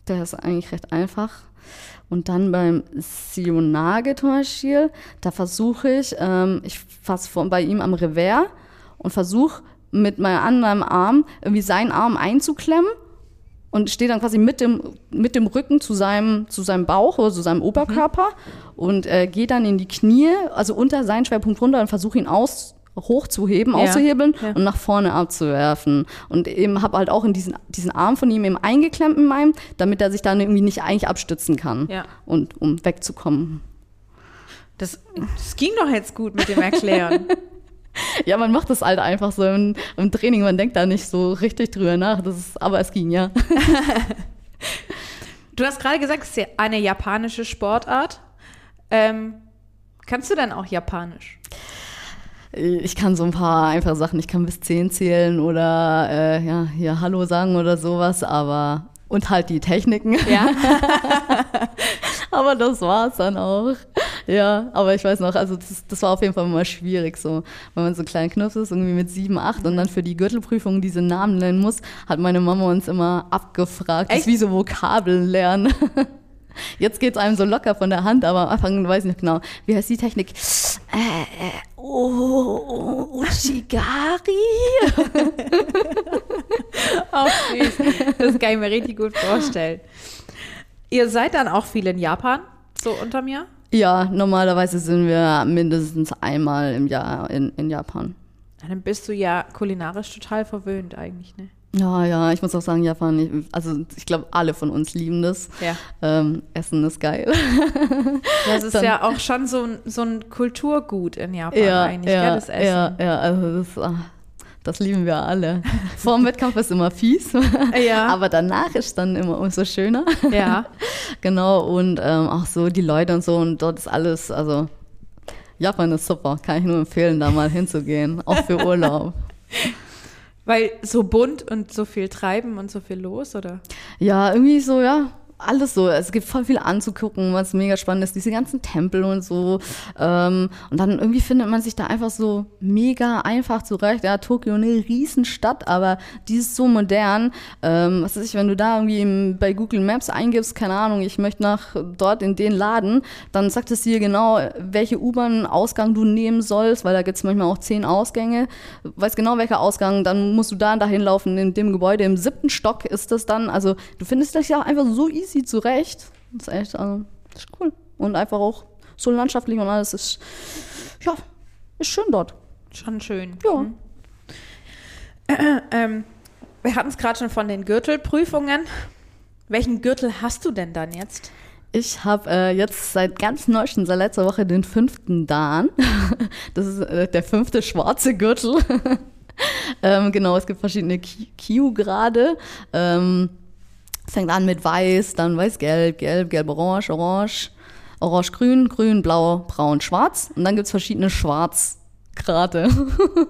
der ist eigentlich recht einfach. Und dann beim Sionage zum Beispiel, da versuche ich, ähm, ich fasse bei ihm am Revers und versuche mit meinem anderen Arm irgendwie seinen Arm einzuklemmen und stehe dann quasi mit dem, mit dem Rücken zu seinem, zu seinem Bauch oder zu seinem Oberkörper mhm. und äh, gehe dann in die Knie, also unter seinen Schwerpunkt runter und versuche ihn aus, hochzuheben, ja. auszuhebeln ja. und nach vorne abzuwerfen. Und eben habe halt auch in diesen, diesen Arm von ihm eben eingeklemmt in meinem, damit er sich dann irgendwie nicht eigentlich abstützen kann. Ja. Und um wegzukommen. Das, das ging doch jetzt gut mit dem Erklären. [LAUGHS] [LAUGHS] ja, man macht das halt einfach so im, im, Training, man denkt da nicht so richtig drüber nach. Das ist, aber es ging ja. [LAUGHS] du hast gerade gesagt, es ist eine japanische Sportart. Ähm, kannst du dann auch Japanisch? ich kann so ein paar einfache Sachen, ich kann bis zehn zählen oder äh, ja, hier Hallo sagen oder sowas, aber und halt die Techniken. Ja. [LAUGHS] aber das war's dann auch. [LAUGHS] Ja, aber ich weiß noch, also das, das war auf jeden Fall immer schwierig, so, wenn man so klein Knopf ist, irgendwie mit sieben, acht und dann für die Gürtelprüfung diese Namen nennen muss, hat meine Mama uns immer abgefragt. Echt? Das ist wie so Vokabeln lernen. [LAUGHS] Jetzt geht es einem so locker von der Hand, aber am Anfang weiß ich nicht genau. Wie heißt die Technik? Äh, äh, oh, Ushigari? Auch [LAUGHS] süß. Das kann ich mir richtig gut vorstellen. Ihr seid dann auch viel in Japan, so unter mir? Ja, normalerweise sind wir mindestens einmal im Jahr in, in Japan. Dann bist du ja kulinarisch total verwöhnt eigentlich, ne? Ja, ja, ich muss auch sagen, Japan, also ich glaube, alle von uns lieben das. Ja. Ähm, Essen ist geil. [LAUGHS] Das ist Dann, ja auch schon so ein, so ein Kulturgut in Japan ja, eigentlich, ja, gell, das Essen. Ja, ja, also das, ach, das lieben wir alle. Vor dem Wettkampf ist immer fies, [LAUGHS] ja. aber danach ist dann immer umso schöner. Ja. [LAUGHS] genau, und ähm, auch so die Leute und so und dort ist alles, also Japan ist super, kann ich nur empfehlen, da mal hinzugehen, auch für [LAUGHS] Urlaub. Weil so bunt und so viel treiben und so viel los, oder? Ja, irgendwie so, ja. Alles so. Es gibt voll viel anzugucken, was mega spannend ist. Diese ganzen Tempel und so. Ähm, und dann irgendwie findet man sich da einfach so mega einfach zurecht. Ja, Tokio eine Riesenstadt, aber die ist so modern. Ähm, was weiß ich, wenn du da irgendwie bei Google Maps eingibst, keine Ahnung, ich möchte nach dort in den Laden, dann sagt es dir genau, welche U-Bahn-Ausgang du nehmen sollst, weil da gibt es manchmal auch zehn Ausgänge. Weiß genau, welcher Ausgang, dann musst du da dahin laufen, in dem Gebäude. Im siebten Stock ist das dann. Also du findest das ja einfach so easy zurecht. Das ist echt, also, das ist cool. Und einfach auch so landschaftlich und alles ist, ja, ist schön dort. Schon schön. Ja. Mhm. Ähm, wir hatten es gerade schon von den Gürtelprüfungen. Welchen Gürtel hast du denn dann jetzt? Ich habe äh, jetzt seit ganz neuestem, seit letzter Woche, den fünften Dan. [LAUGHS] Das ist äh, der fünfte schwarze Gürtel. [LAUGHS] ähm, genau, es gibt verschiedene Q-Grade. Ähm, fängt an mit weiß, dann weiß-gelb, gelb, gelb-orange, orange, orange-grün, grün, blau, braun, schwarz. Und dann gibt es verschiedene Schwarzgrade. [LAUGHS]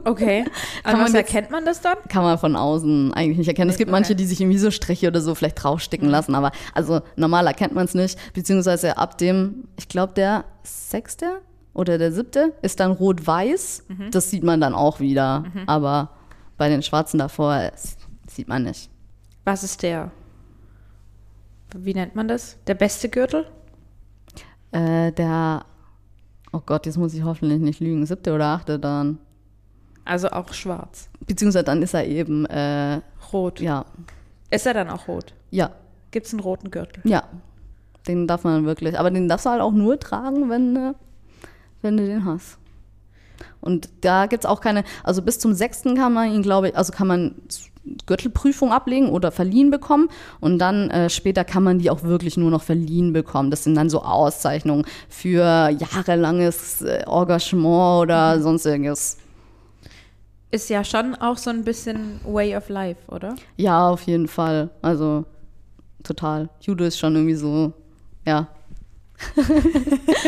Okay. Kann An man jetzt- erkennt man das dann? Kann man von außen eigentlich nicht erkennen. Es gibt Okay. manche, die sich irgendwie so Striche oder so vielleicht draufsticken lassen, aber also normal erkennt man es nicht. Beziehungsweise ab dem, ich glaube, der sechste oder der siebte ist dann rot-weiß. Das sieht man dann auch wieder. Aber bei den Schwarzen davor äh, sieht man nicht. Was ist der? Wie nennt man das? Der beste Gürtel? Äh, der, oh Gott, jetzt muss ich hoffentlich nicht lügen, siebte oder achte dann. Also auch schwarz. Beziehungsweise dann ist er eben, äh, Rot. ja, Ist er dann auch rot? ja, Gibt es einen roten Gürtel? ja. Den darf man wirklich, aber den darfst du halt auch nur tragen, wenn, äh, wenn du den hast. Und da gibt's auch keine, also bis zum sechsten kann man ihn, glaube ich, also kann man Gürtelprüfung ablegen oder verliehen bekommen und dann äh, später kann man die auch wirklich nur noch verliehen bekommen. Das sind dann so Auszeichnungen für jahrelanges äh, Engagement oder sonst irgendwas. Ist ja schon auch so ein bisschen Way of Life, oder? Ja, auf jeden Fall. Also total. Judo ist schon irgendwie so, ja. [LAUGHS]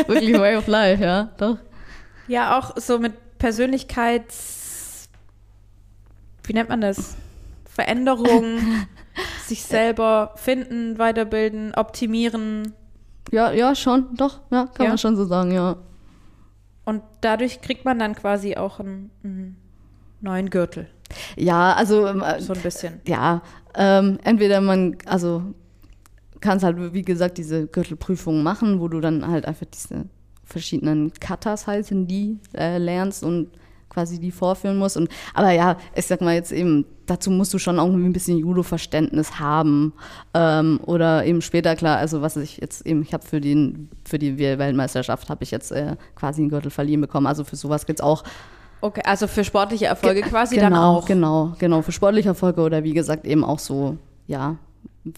Wirklich Way of Life, ja, doch. Ja, auch so mit Persönlichkeits. Wie nennt man das? Veränderung, [LAUGHS] sich selber finden, weiterbilden, optimieren. Ja, ja, schon, doch, ja, kann Ja? man schon so sagen, ja. Und dadurch kriegt man dann quasi auch einen, einen neuen Gürtel. Ja, also, ähm, äh, So ein bisschen. ja, ähm, entweder man, also kannst halt, wie gesagt, diese Gürtelprüfung machen, wo du dann halt einfach diese verschiedenen Katas heißen, die äh, lernst und quasi die vorführen musst. Und, aber ja, ich sag mal jetzt eben, dazu musst du schon irgendwie ein bisschen Judo-Verständnis haben. Ähm, oder eben später, klar, also was ich jetzt eben, ich habe für, den, für die Weltmeisterschaft habe ich jetzt äh, quasi einen Gürtel verliehen bekommen. Also für sowas gibt's auch Okay, also für sportliche Erfolge quasi genau, dann auch. Genau, genau, für sportliche Erfolge oder wie gesagt eben auch so, ja,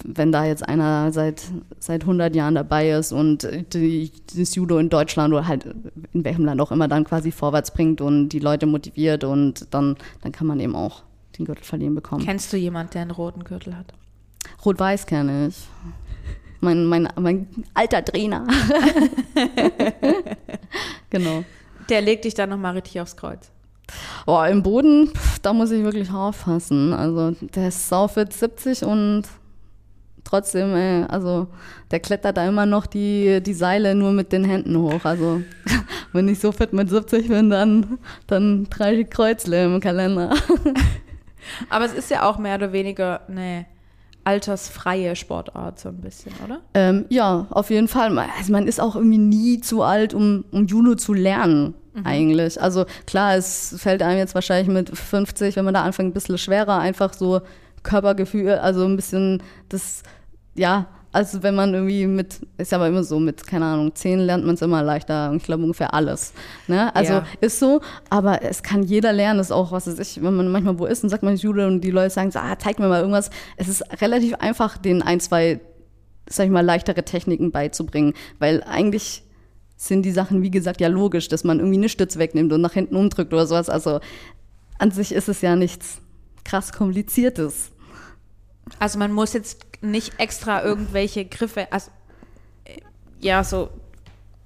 wenn da jetzt einer seit, seit 100 Jahren dabei ist und die, das Judo in Deutschland oder halt in welchem Land auch immer dann quasi vorwärts bringt und die Leute motiviert und dann, dann kann man eben auch den Gürtel verliehen bekommen. Kennst du jemanden, der einen roten Gürtel hat? Rot-Weiß kenne ich. Mein, mein, mein alter Trainer. [LAUGHS] genau. Der legt dich dann nochmal richtig aufs Kreuz. Boah, im Boden, pf, da muss ich wirklich aufpassen. Also der ist saufit 70 und trotzdem, ey, also der klettert da immer noch die, die Seile nur mit den Händen hoch. Also [LAUGHS] wenn ich so fit mit 70 bin, dann, dann drei Kreuzle im Kalender. [LAUGHS] Aber es ist ja auch mehr oder weniger eine altersfreie Sportart, so ein bisschen, oder? Ähm, ja, auf jeden Fall. Also man ist auch irgendwie nie zu alt, um, um Judo zu lernen, eigentlich. Also klar, es fällt einem jetzt wahrscheinlich mit 50, wenn man da anfängt, ein bisschen schwerer, einfach so Körpergefühl, also ein bisschen das, ja, also wenn man irgendwie mit, ist ja aber immer so, mit, keine Ahnung, 10 lernt man es immer leichter und ich glaube ungefähr alles. Ne? Also Ja. ist so, aber es kann jeder lernen, das ist auch, was weiß ich, wenn man manchmal wo ist und sagt man Judo und die Leute sagen so, ah, zeig mir mal irgendwas. Es ist relativ einfach, den ein, zwei sag ich mal, leichtere Techniken beizubringen, weil eigentlich sind die Sachen, wie gesagt, ja logisch, dass man irgendwie eine Stütze wegnimmt und nach hinten umdrückt oder sowas. Also an sich ist es ja nichts krass kompliziertes. Also man muss jetzt nicht extra irgendwelche Griffe, also ja, so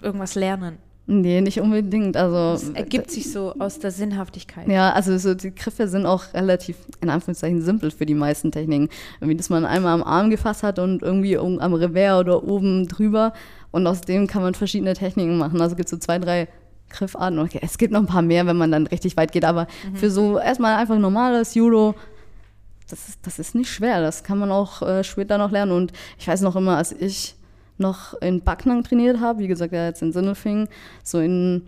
irgendwas lernen. Nee, nicht unbedingt. Also Es ergibt sich so aus der Sinnhaftigkeit. Ja, also so die Griffe sind auch relativ, in Anführungszeichen, simpel für die meisten Techniken. Irgendwie, dass man einmal am Arm gefasst hat und irgendwie am Revers oder oben drüber. Und aus dem kann man verschiedene Techniken machen. Also gibt es so zwei, drei Griffarten. Okay, es gibt noch ein paar mehr, wenn man dann richtig weit geht. Aber für so erstmal einfach normales Judo, das ist, das ist nicht schwer. Das kann man auch äh, später noch lernen. Und ich weiß noch immer, als ich noch in Backnang trainiert habe, wie gesagt, ja jetzt in Sindelfingen, so in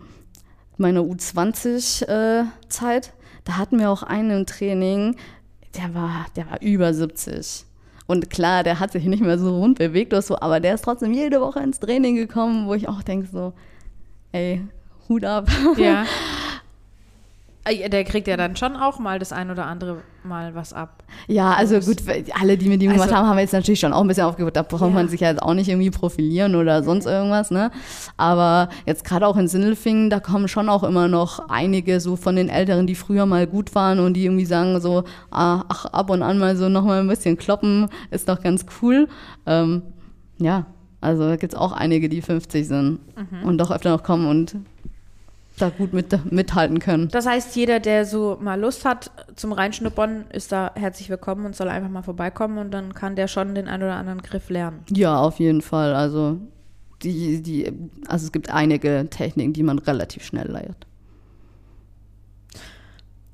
meiner U20-Zeit, da hatten wir auch einen im Training, der war, der war über 70. Und klar, der hat sich nicht mehr so rund bewegt oder so, aber der ist trotzdem jede Woche ins Training gekommen, wo ich auch denke so, ey, Hut ab. Ja. [LAUGHS] Äh, Der kriegt ja dann schon auch mal das ein oder andere Mal was ab. Ja, also gut, alle, die mit ihm gemacht Also- haben, haben jetzt natürlich schon auch ein bisschen aufgebaut. Da braucht Ja. man sich ja jetzt auch nicht irgendwie profilieren oder sonst irgendwas, ne? Aber jetzt gerade auch in Sindelfingen, da kommen schon auch immer noch einige so von den Älteren, die früher mal gut waren und die irgendwie sagen so, ah, ach, ab und an mal so nochmal ein bisschen kloppen, ist doch ganz cool. Ähm, ja, also da gibt es auch einige, die 50 sind Mhm. und doch öfter noch kommen und da gut mit, mithalten können. Das heißt, jeder, der so mal Lust hat zum Reinschnuppern, ist da herzlich willkommen und soll einfach mal vorbeikommen und dann kann der schon den einen oder anderen Griff lernen. Ja, auf jeden Fall. Also, die, die, also es gibt einige Techniken, die man relativ schnell lernt.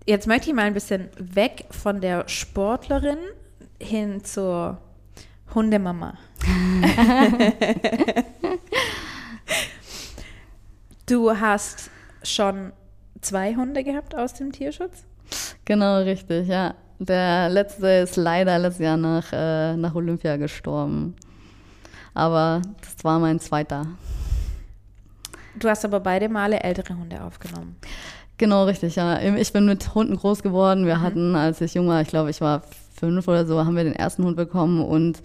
Jetzt möchte ich mal ein bisschen weg von der Sportlerin hin zur Hundemama. [LAUGHS] du hast schon zwei Hunde gehabt aus dem Tierschutz? Genau, richtig, ja. Der letzte ist leider letztes Jahr nach, äh, nach Olympia gestorben. Aber das war mein zweiter. Du hast aber beide Male ältere Hunde aufgenommen. Genau, richtig, ja. Ich bin mit Hunden groß geworden. Wir hatten, als ich jung war, ich glaube, ich war fünf oder so, haben wir den ersten Hund bekommen und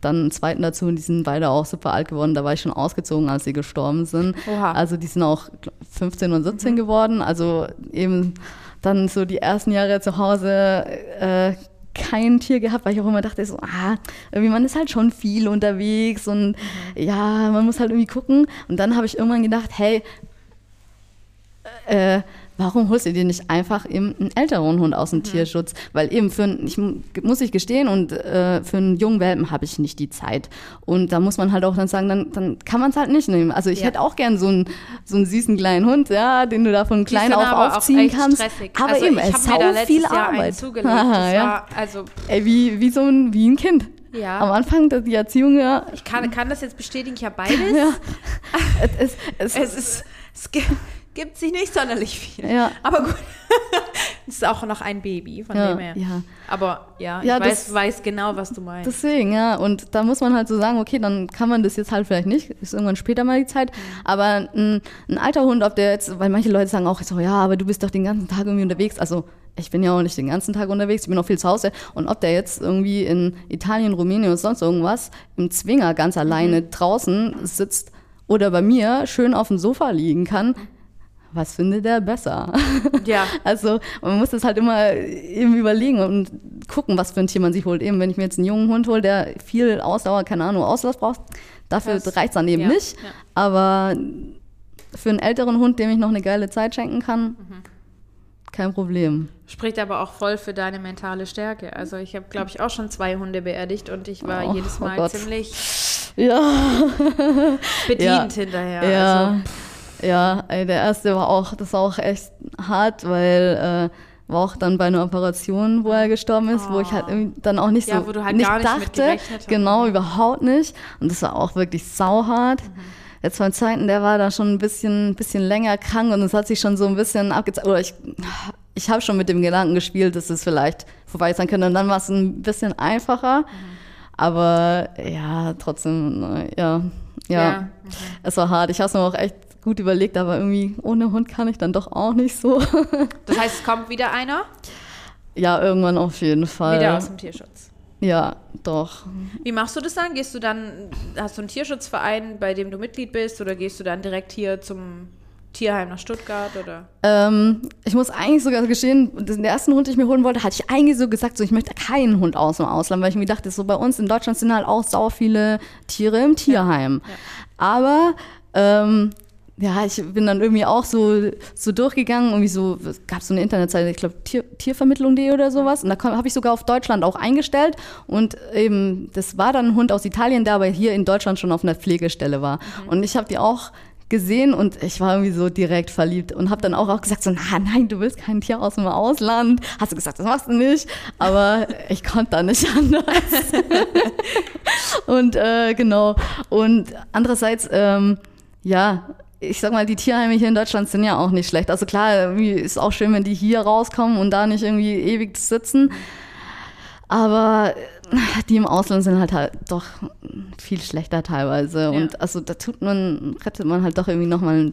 dann einen zweiten dazu und die sind beide auch super alt geworden. Da war ich schon ausgezogen, als sie gestorben sind. Oha. Also die sind auch 15 und 17 geworden. Also eben dann so die ersten Jahre zu Hause äh, kein Tier gehabt, weil ich auch immer dachte, so, ah, irgendwie man ist halt schon viel unterwegs und ja, man muss halt irgendwie gucken. Und dann habe ich irgendwann gedacht, hey, äh, warum holst du dir nicht einfach eben einen älteren Hund aus dem Tierschutz? Weil eben für einen, ich mu- muss ich gestehen, und äh, für einen jungen Welpen habe ich nicht die Zeit. Und da muss man halt auch dann sagen, dann, dann kann man es halt nicht nehmen. Also ich Ja. hätte auch gern so einen, so einen süßen kleinen Hund, ja, den du da von klein auf aufziehen kannst. stressig. Aber also eben, ich es habe ist viel Jahr Arbeit. zugelegt. [LAUGHS] Aha, Das ja. war, also, Ey, wie, wie so ein, wie ein Kind. Ja. Am Anfang die Erziehung, ja. ich kann, kann das jetzt bestätigen, ich habe [LAUGHS] beides. ja. es, es, Es, ist, es gi- gibt sich nicht sonderlich viel. Ja. Aber gut, [LAUGHS] es ist auch noch ein Baby, von Ja, dem her. ja. Aber ja, Ja, ich weiß, das- weiß genau, was du meinst. Deswegen, ja. Und da muss man halt so sagen, okay, dann kann man das jetzt halt vielleicht nicht, ist irgendwann später mal die Zeit. Aber ein, ein alter Hund, ob der jetzt, weil manche Leute sagen auch so, ja, aber du bist doch den ganzen Tag irgendwie unterwegs. Also ich bin ja auch nicht den ganzen Tag unterwegs, ich bin auch viel zu Hause. Und ob der jetzt irgendwie in Italien, Rumänien oder sonst irgendwas im Zwinger ganz alleine draußen sitzt oder bei mir schön auf dem Sofa liegen kann, was findet er besser? [LAUGHS] ja. Also man muss das halt immer eben überlegen und gucken, was für ein Tier man sich holt. Eben, wenn ich mir jetzt einen jungen Hund hole, der viel Ausdauer, keine Ahnung, Auslass braucht, dafür reicht es dann eben ja, nicht. ja. Aber für einen älteren Hund, dem ich noch eine geile Zeit schenken kann, Mhm. kein Problem. Spricht aber auch voll für deine mentale Stärke. Also ich habe, glaube ich, auch schon zwei Hunde beerdigt und ich war Oh, jedes oh Mal Gott. ziemlich Ja, bedient [LAUGHS] hinterher. ja, Also, ja. Der erste war auch, das war auch echt hart, weil äh, war auch dann bei einer Operation, wo er gestorben ist, wo ich halt irgendwie dann auch nicht Ja, so wo du halt nicht gar nicht dachte, hast. genau überhaupt nicht. Und das war auch wirklich sauhart. Mhm. Jetzt beim zweiten, der war da schon ein bisschen, bisschen länger krank und es hat sich schon so ein bisschen abgezeigt. Oder ich, ich habe schon mit dem Gedanken gespielt, dass es vielleicht vorbei sein könnte. Und dann war es ein bisschen einfacher. Mhm. Aber ja, trotzdem, äh, ja, ja, Ja, mhm. es war hart. Ich habe es mir auch echt gut überlegt, aber irgendwie ohne Hund kann ich dann doch auch nicht so. [LAUGHS] das heißt, es kommt wieder einer, ja, irgendwann auf jeden Fall. wieder aus dem Tierschutz. Ja, doch. Wie machst du das dann? Gehst du dann, hast du einen Tierschutzverein, bei dem du Mitglied bist, oder gehst du dann direkt hier zum Tierheim nach Stuttgart oder? Ähm, ich muss eigentlich sogar gestehen, den ersten Hund, den ich mir holen wollte, hatte ich eigentlich so gesagt, so ich möchte keinen Hund aus dem Ausland, weil ich mir dachte, so bei uns in Deutschland sind halt auch sau viele Tiere im Tierheim. Aber ähm, ja, ich bin dann irgendwie auch so, so durchgegangen, irgendwie so, gab so eine Internetseite, ich glaube Tier, Tiervermittlung.de oder sowas. Und da habe ich sogar auf Deutschland auch eingestellt. Und eben, das war dann ein Hund aus Italien, der aber hier in Deutschland schon auf einer Pflegestelle war. Mhm. Und ich habe die auch gesehen und ich war irgendwie so direkt verliebt und habe dann auch, auch gesagt so, na, nein, du willst kein Tier aus dem Ausland. Hast du gesagt, das machst du nicht. Aber ich konnte da nicht [LAUGHS] anders. [LAUGHS] und äh, genau. Und andererseits, ähm, ja, ich sag mal, die Tierheime hier in Deutschland sind ja auch nicht schlecht. Also klar, ist auch schön, wenn die hier rauskommen und da nicht irgendwie ewig sitzen. Aber die im Ausland sind halt, halt doch viel schlechter teilweise. Ja. Und also da tut man, rettet man halt doch irgendwie nochmal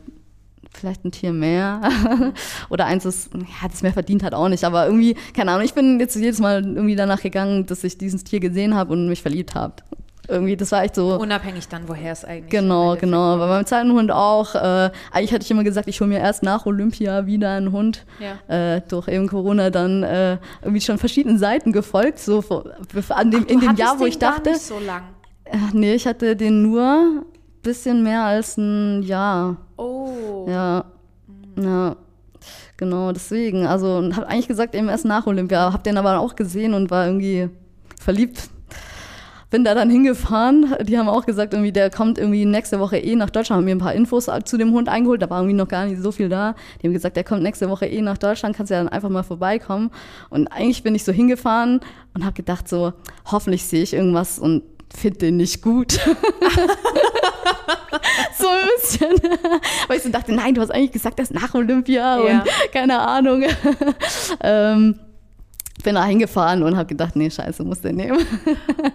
vielleicht ein Tier mehr. [LAUGHS] Oder eins, das, ja, das mehr verdient hat auch nicht. Aber irgendwie, keine Ahnung, ich bin jetzt jedes Mal irgendwie danach gegangen, dass ich dieses Tier gesehen habe und mich verliebt habe irgendwie, das war echt so. Unabhängig dann, woher es eigentlich Genau, genau. Aber beim zweiten Hund auch. Äh, eigentlich hatte ich immer gesagt, ich hole mir erst nach Olympia wieder einen Hund. Ja. Äh, durch eben Corona dann äh, irgendwie schon verschiedenen Seiten gefolgt. So an dem, Ach, in dem Jahr, wo ich dachte. Nicht so lang. Äh, nee, ich hatte den nur ein bisschen mehr als ein Jahr. Oh. Ja. Ja. Genau, deswegen. Also habe eigentlich gesagt, eben erst nach Olympia. Habe den aber auch gesehen und war irgendwie verliebt bin da dann hingefahren. Die haben auch gesagt, irgendwie, der kommt irgendwie nächste Woche eh nach Deutschland. Haben mir ein paar Infos zu dem Hund eingeholt. Da war irgendwie noch gar nicht so viel da. Die haben gesagt, der kommt nächste Woche eh nach Deutschland. Kannst ja dann einfach mal vorbeikommen. Und eigentlich bin ich so hingefahren und habe gedacht, so, hoffentlich sehe ich irgendwas und finde den nicht gut. [LAUGHS] so ein bisschen. [LAUGHS] Weil ich so dachte, nein, du hast eigentlich gesagt, das ist nach Olympia ja. und [LAUGHS] keine Ahnung. ähm, bin da hingefahren und habe gedacht, nee, scheiße, muss den nehmen.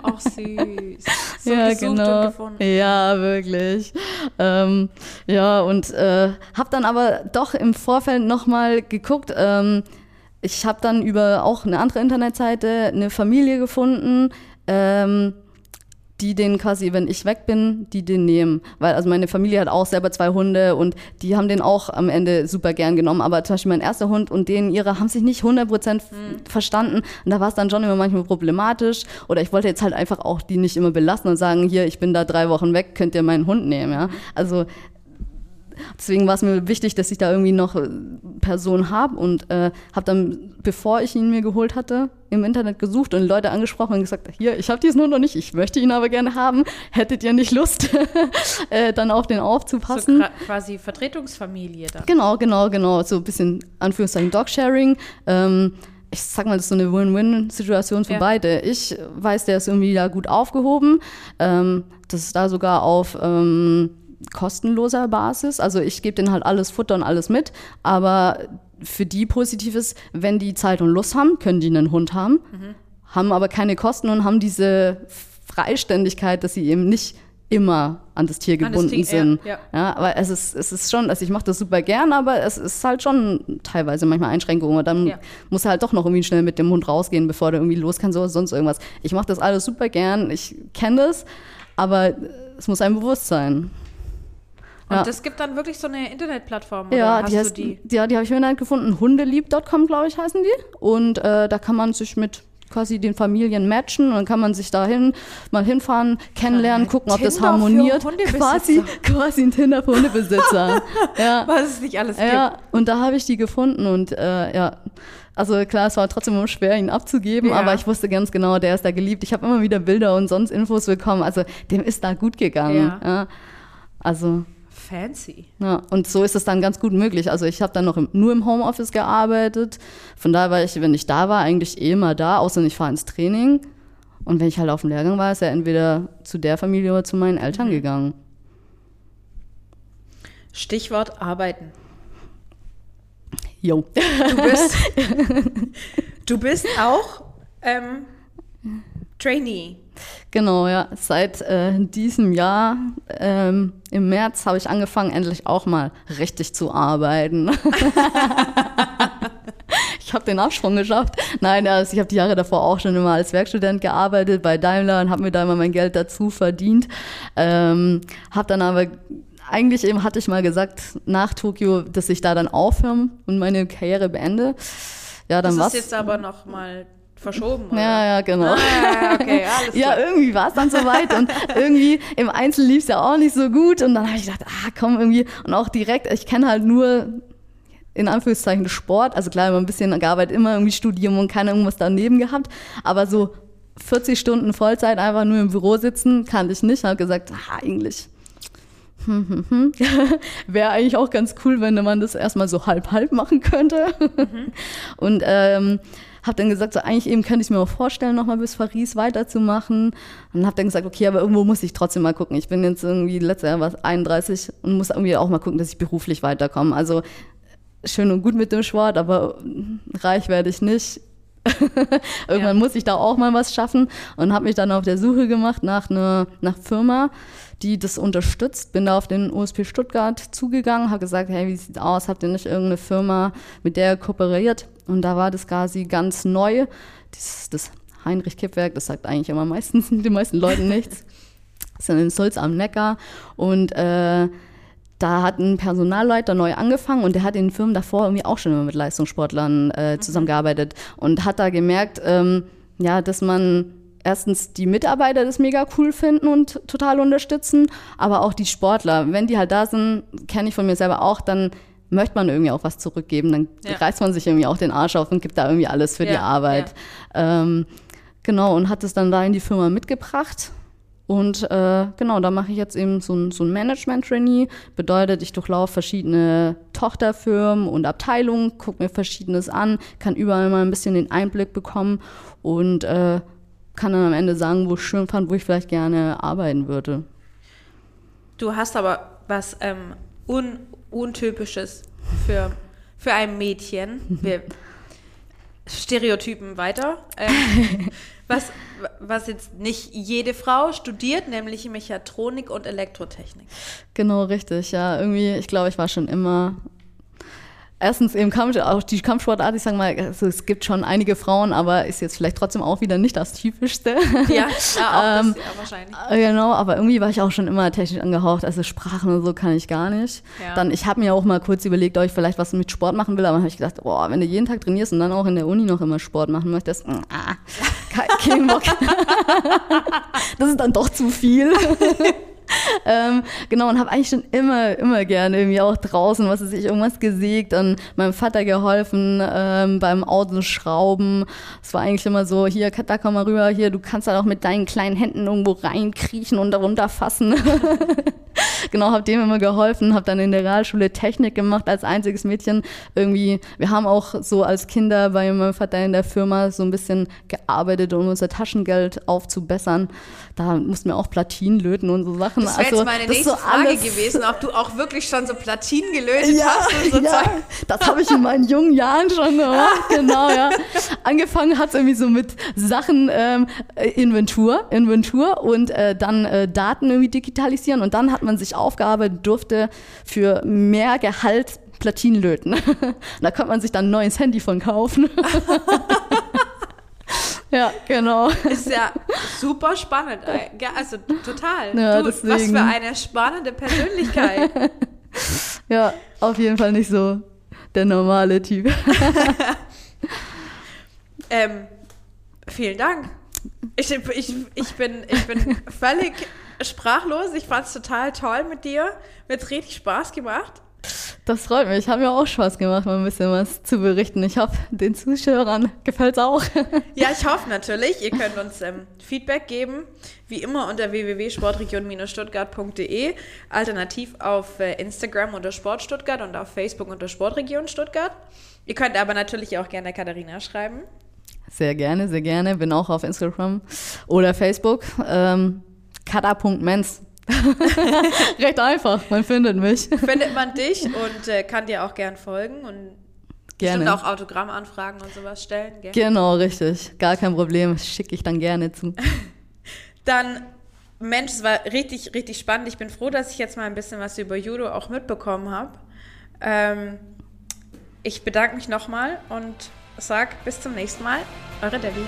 Ach süß. [LAUGHS] So ja, genau. Ja, wirklich. Ähm, ja, und äh, habe dann aber doch im Vorfeld nochmal geguckt. Ähm, ich habe dann über auch eine andere Internetseite eine Familie gefunden. Ähm, die den quasi, wenn ich weg bin, die den nehmen. Weil also meine Familie hat auch selber zwei Hunde und die haben den auch am Ende super gern genommen. Aber zum Beispiel mein erster Hund und den ihre haben sich nicht 100% mhm. verstanden. Und da war es dann schon immer manchmal problematisch. Oder ich wollte jetzt halt einfach auch die nicht immer belassen und sagen, hier, ich bin da drei Wochen weg, könnt ihr meinen Hund nehmen. Ja? Also Deswegen war es mir wichtig, dass ich da irgendwie noch äh, Personen habe und äh, habe dann, bevor ich ihn mir geholt hatte, im Internet gesucht und Leute angesprochen und gesagt, hier, ich habe diesen Hund noch nicht, ich möchte ihn aber gerne haben. Hättet ihr nicht Lust, [LAUGHS] äh, dann auf den aufzupassen? So quasi Vertretungsfamilie dann. Genau, genau, genau. So ein bisschen Anführungszeichen Dogsharing. Ähm, ich sag mal, das ist so eine Win-Win-Situation für ja. beide. Ich weiß, der ist irgendwie da gut aufgehoben. Ähm, das ist da sogar auf ähm, kostenloser Basis. Also ich gebe denen halt alles Futter und alles mit, aber für die positiv ist, wenn die Zeit und Lust haben, können die einen Hund haben, mhm. haben aber keine Kosten und haben diese Freiständigkeit, dass sie eben nicht immer an das Tier gebunden das Tier, sind. Ja, ja. ja, aber es ist, es ist schon, also ich mache das super gern, aber es ist halt schon teilweise manchmal Einschränkungen. Und dann ja. muss er halt doch noch irgendwie schnell mit dem Hund rausgehen, bevor der irgendwie los kann, so sonst irgendwas. Ich mache das alles super gern, ich kenne das, aber es muss einem bewusst sein. Und ja. das gibt dann wirklich so eine Internetplattform? Ja, die, heißt, die? Ja, die habe ich mir dann gefunden. Hundelieb.com, glaube ich, heißen die. Und äh, da kann man sich mit quasi den Familien matchen und dann kann man sich dahin mal hinfahren, kennenlernen, ja, gucken, ob das harmoniert. Quasi, quasi ein Tinder für Hundebesitzer. [LAUGHS] ja. Was es nicht alles gibt. Ja, und da habe ich die gefunden und äh, ja. Also klar, es war trotzdem schwer, ihn abzugeben, ja. aber ich wusste ganz genau, der ist da geliebt. Ich habe immer wieder Bilder und sonst Infos bekommen. Also dem ist da gut gegangen. Ja. Also fancy. Ja, und so ist es dann ganz gut möglich. Also ich habe dann noch im, nur im Homeoffice gearbeitet. Von daher war ich, wenn ich da war, eigentlich eh immer da, außer ich fahre ins Training. Und wenn ich halt auf dem Lehrgang war, ist er entweder zu der Familie oder zu meinen Eltern mhm. gegangen. Stichwort arbeiten. Jo. Du bist, [LAUGHS] du bist auch ähm, Trainee. Genau, ja. Seit äh, diesem Jahr, ähm, im März, habe ich angefangen, endlich auch mal richtig zu arbeiten. [LAUGHS] ich habe den Absprung geschafft. Nein, also ich habe die Jahre davor auch schon immer als Werkstudent gearbeitet bei Daimler und habe mir da immer mein Geld dazu verdient. Ähm, habe dann aber eigentlich eben hatte ich mal gesagt nach Tokio, dass ich da dann aufhöre und meine Karriere beende. Ja, dann das ist jetzt aber noch mal verschoben. Oder? Ja, ja, genau. Ah, okay, [LAUGHS] alles ja, klar. irgendwie war es dann soweit und [LAUGHS] irgendwie im Einzel lief es ja auch nicht so gut und dann habe ich gedacht, ah, komm, irgendwie und auch direkt, ich kenne halt nur in Anführungszeichen Sport, also klar, immer ein bisschen gearbeitet, immer irgendwie Studium und keine irgendwas daneben gehabt, aber so 40 Stunden Vollzeit einfach nur im Büro sitzen, kannte ich nicht, habe gesagt, ah, eigentlich hm, hm, hm. [LAUGHS] Wäre eigentlich auch ganz cool, wenn man das erstmal so halb-halb machen könnte. Und ähm, habe dann gesagt, so eigentlich eben könnte ich mir auch vorstellen, nochmal bis Paris weiterzumachen. Und habe dann gesagt, okay, aber irgendwo muss ich trotzdem mal gucken. Ich bin jetzt irgendwie letztes Jahr was 31 und muss irgendwie auch mal gucken, dass ich beruflich weiterkomme. Also schön und gut mit dem Sport, aber reich werde ich nicht. [LAUGHS] Irgendwann Ja. muss ich da auch mal was schaffen und habe mich dann auf der Suche gemacht nach einer nach Firma, die das unterstützt. Bin da auf den USP Stuttgart zugegangen, habe gesagt, hey, wie sieht's aus? Habt ihr nicht irgendeine Firma, mit der ihr kooperiert? Und da war das quasi ganz neu. Das, das Heinrich Kippwerk, das sagt eigentlich immer meistens [LAUGHS] den meisten Leuten nichts. Das ist in Sulz am Neckar und äh, da hat ein Personalleiter neu angefangen und der hat in den Firmen davor irgendwie auch schon immer mit Leistungssportlern äh, zusammengearbeitet und hat da gemerkt, ähm, ja, dass man erstens die Mitarbeiter das mega cool finden und total unterstützen, aber auch die Sportler, wenn die halt da sind, kenne ich von mir selber auch, dann möchte man irgendwie auch was zurückgeben, dann Ja. reißt man sich irgendwie auch den Arsch auf und gibt da irgendwie alles für die Ja, Arbeit. Ähm, genau, und hat es dann da in die Firma mitgebracht. Und äh, genau, da mache ich jetzt eben so ein, so ein Management-Trainee. Bedeutet, ich durchlaufe verschiedene Tochterfirmen und Abteilungen, gucke mir Verschiedenes an, kann überall mal ein bisschen den Einblick bekommen und äh, kann dann am Ende sagen, wo ich schön fand, wo ich vielleicht gerne arbeiten würde. Du hast aber was ähm, un Untypisches für, für ein Mädchen. [LAUGHS] Wir Stereotypen weiter. Ähm, [LAUGHS] was, was jetzt nicht jede Frau studiert, nämlich Mechatronik und Elektrotechnik. Genau, richtig. Ja, irgendwie, ich glaube, ich war schon immer. Erstens eben Kampf, auch die Kampfsportart, ich sage mal, also es gibt schon einige Frauen, aber ist jetzt vielleicht trotzdem auch wieder nicht das Typischste. [LAUGHS] Ja, ja auch Ähm, das, ja, wahrscheinlich. Äh, Genau, aber irgendwie war ich auch schon immer technisch angehaucht. Also Sprachen und so kann ich gar nicht. Ja. Dann, ich habe mir auch mal kurz überlegt, ob ich vielleicht was mit Sport machen will, aber dann habe ich gedacht, boah, wenn du jeden Tag trainierst und dann auch in der Uni noch immer Sport machen möchtest, mm, ah, [LAUGHS] kein Bock. [LAUGHS] das ist dann doch zu viel. [LAUGHS] ähm, genau, und habe eigentlich schon immer, immer gerne irgendwie auch draußen, was weiß ich, irgendwas gesägt und meinem Vater geholfen ähm, beim Autoschrauben. Es war eigentlich immer so, hier, da komm mal rüber, hier, du kannst dann auch mit deinen kleinen Händen irgendwo reinkriechen und darunter fassen. [LAUGHS] genau, habe dem immer geholfen, habe dann in der Realschule Technik gemacht als einziges Mädchen. Irgendwie, wir haben auch so als Kinder bei meinem Vater in der Firma so ein bisschen gearbeitet, um unser Taschengeld aufzubessern. Da mussten wir auch Platinen löten und so Sachen. Das wäre Also, jetzt meine nächste so Frage gewesen, ob du auch wirklich schon so Platinen gelötet ja, hast so ja, das habe ich in meinen jungen Jahren schon gemacht, [LAUGHS] genau, ja. Angefangen hat es irgendwie so mit Sachen ähm, äh, Inventur, Inventur und äh, dann äh, Daten irgendwie digitalisieren und dann hat man sich aufgearbeitet, durfte für mehr Gehalt Platinen löten. [LAUGHS] da konnte man sich dann ein neues Handy von kaufen. [LAUGHS] ja, genau. Ist ja super spannend. äh, also total. Ja, du, was deswegen. für eine spannende Persönlichkeit. [LAUGHS] Ja, auf jeden Fall nicht so der normale Typ. [LAUGHS] ähm, vielen Dank. Ich, ich, ich, bin, ich bin völlig sprachlos. Ich fand es total toll mit dir. Mir hat richtig Spaß gemacht. Das freut mich. Hat mir auch Spaß gemacht, mal ein bisschen was zu berichten. Ich hoffe, den Zuschauern gefällt es auch. [LAUGHS] Ja, ich hoffe natürlich. Ihr könnt uns ähm, Feedback geben, wie immer unter www.sportregion-stuttgart.de, alternativ auf äh, Instagram unter Sportstuttgart und auf Facebook unter Sportregion Stuttgart. Ihr könnt aber natürlich auch gerne Katharina schreiben. Sehr gerne, sehr gerne. Bin auch auf Instagram oder Facebook. Ähm, Kata.mens. [LAUGHS] Recht einfach, man findet mich. Findet man dich und äh, kann dir auch gern folgen und bestimmt Gerne. auch Autogrammanfragen und sowas stellen. Gell? Genau, richtig. Gar kein Problem. Schicke ich dann gerne zu. [LAUGHS] Dann, Mensch, es war richtig, richtig spannend. Ich bin froh, dass ich jetzt mal ein bisschen was über Judo auch mitbekommen habe. Ähm, ich bedanke mich nochmal und sag bis zum nächsten Mal. Eure Debbie.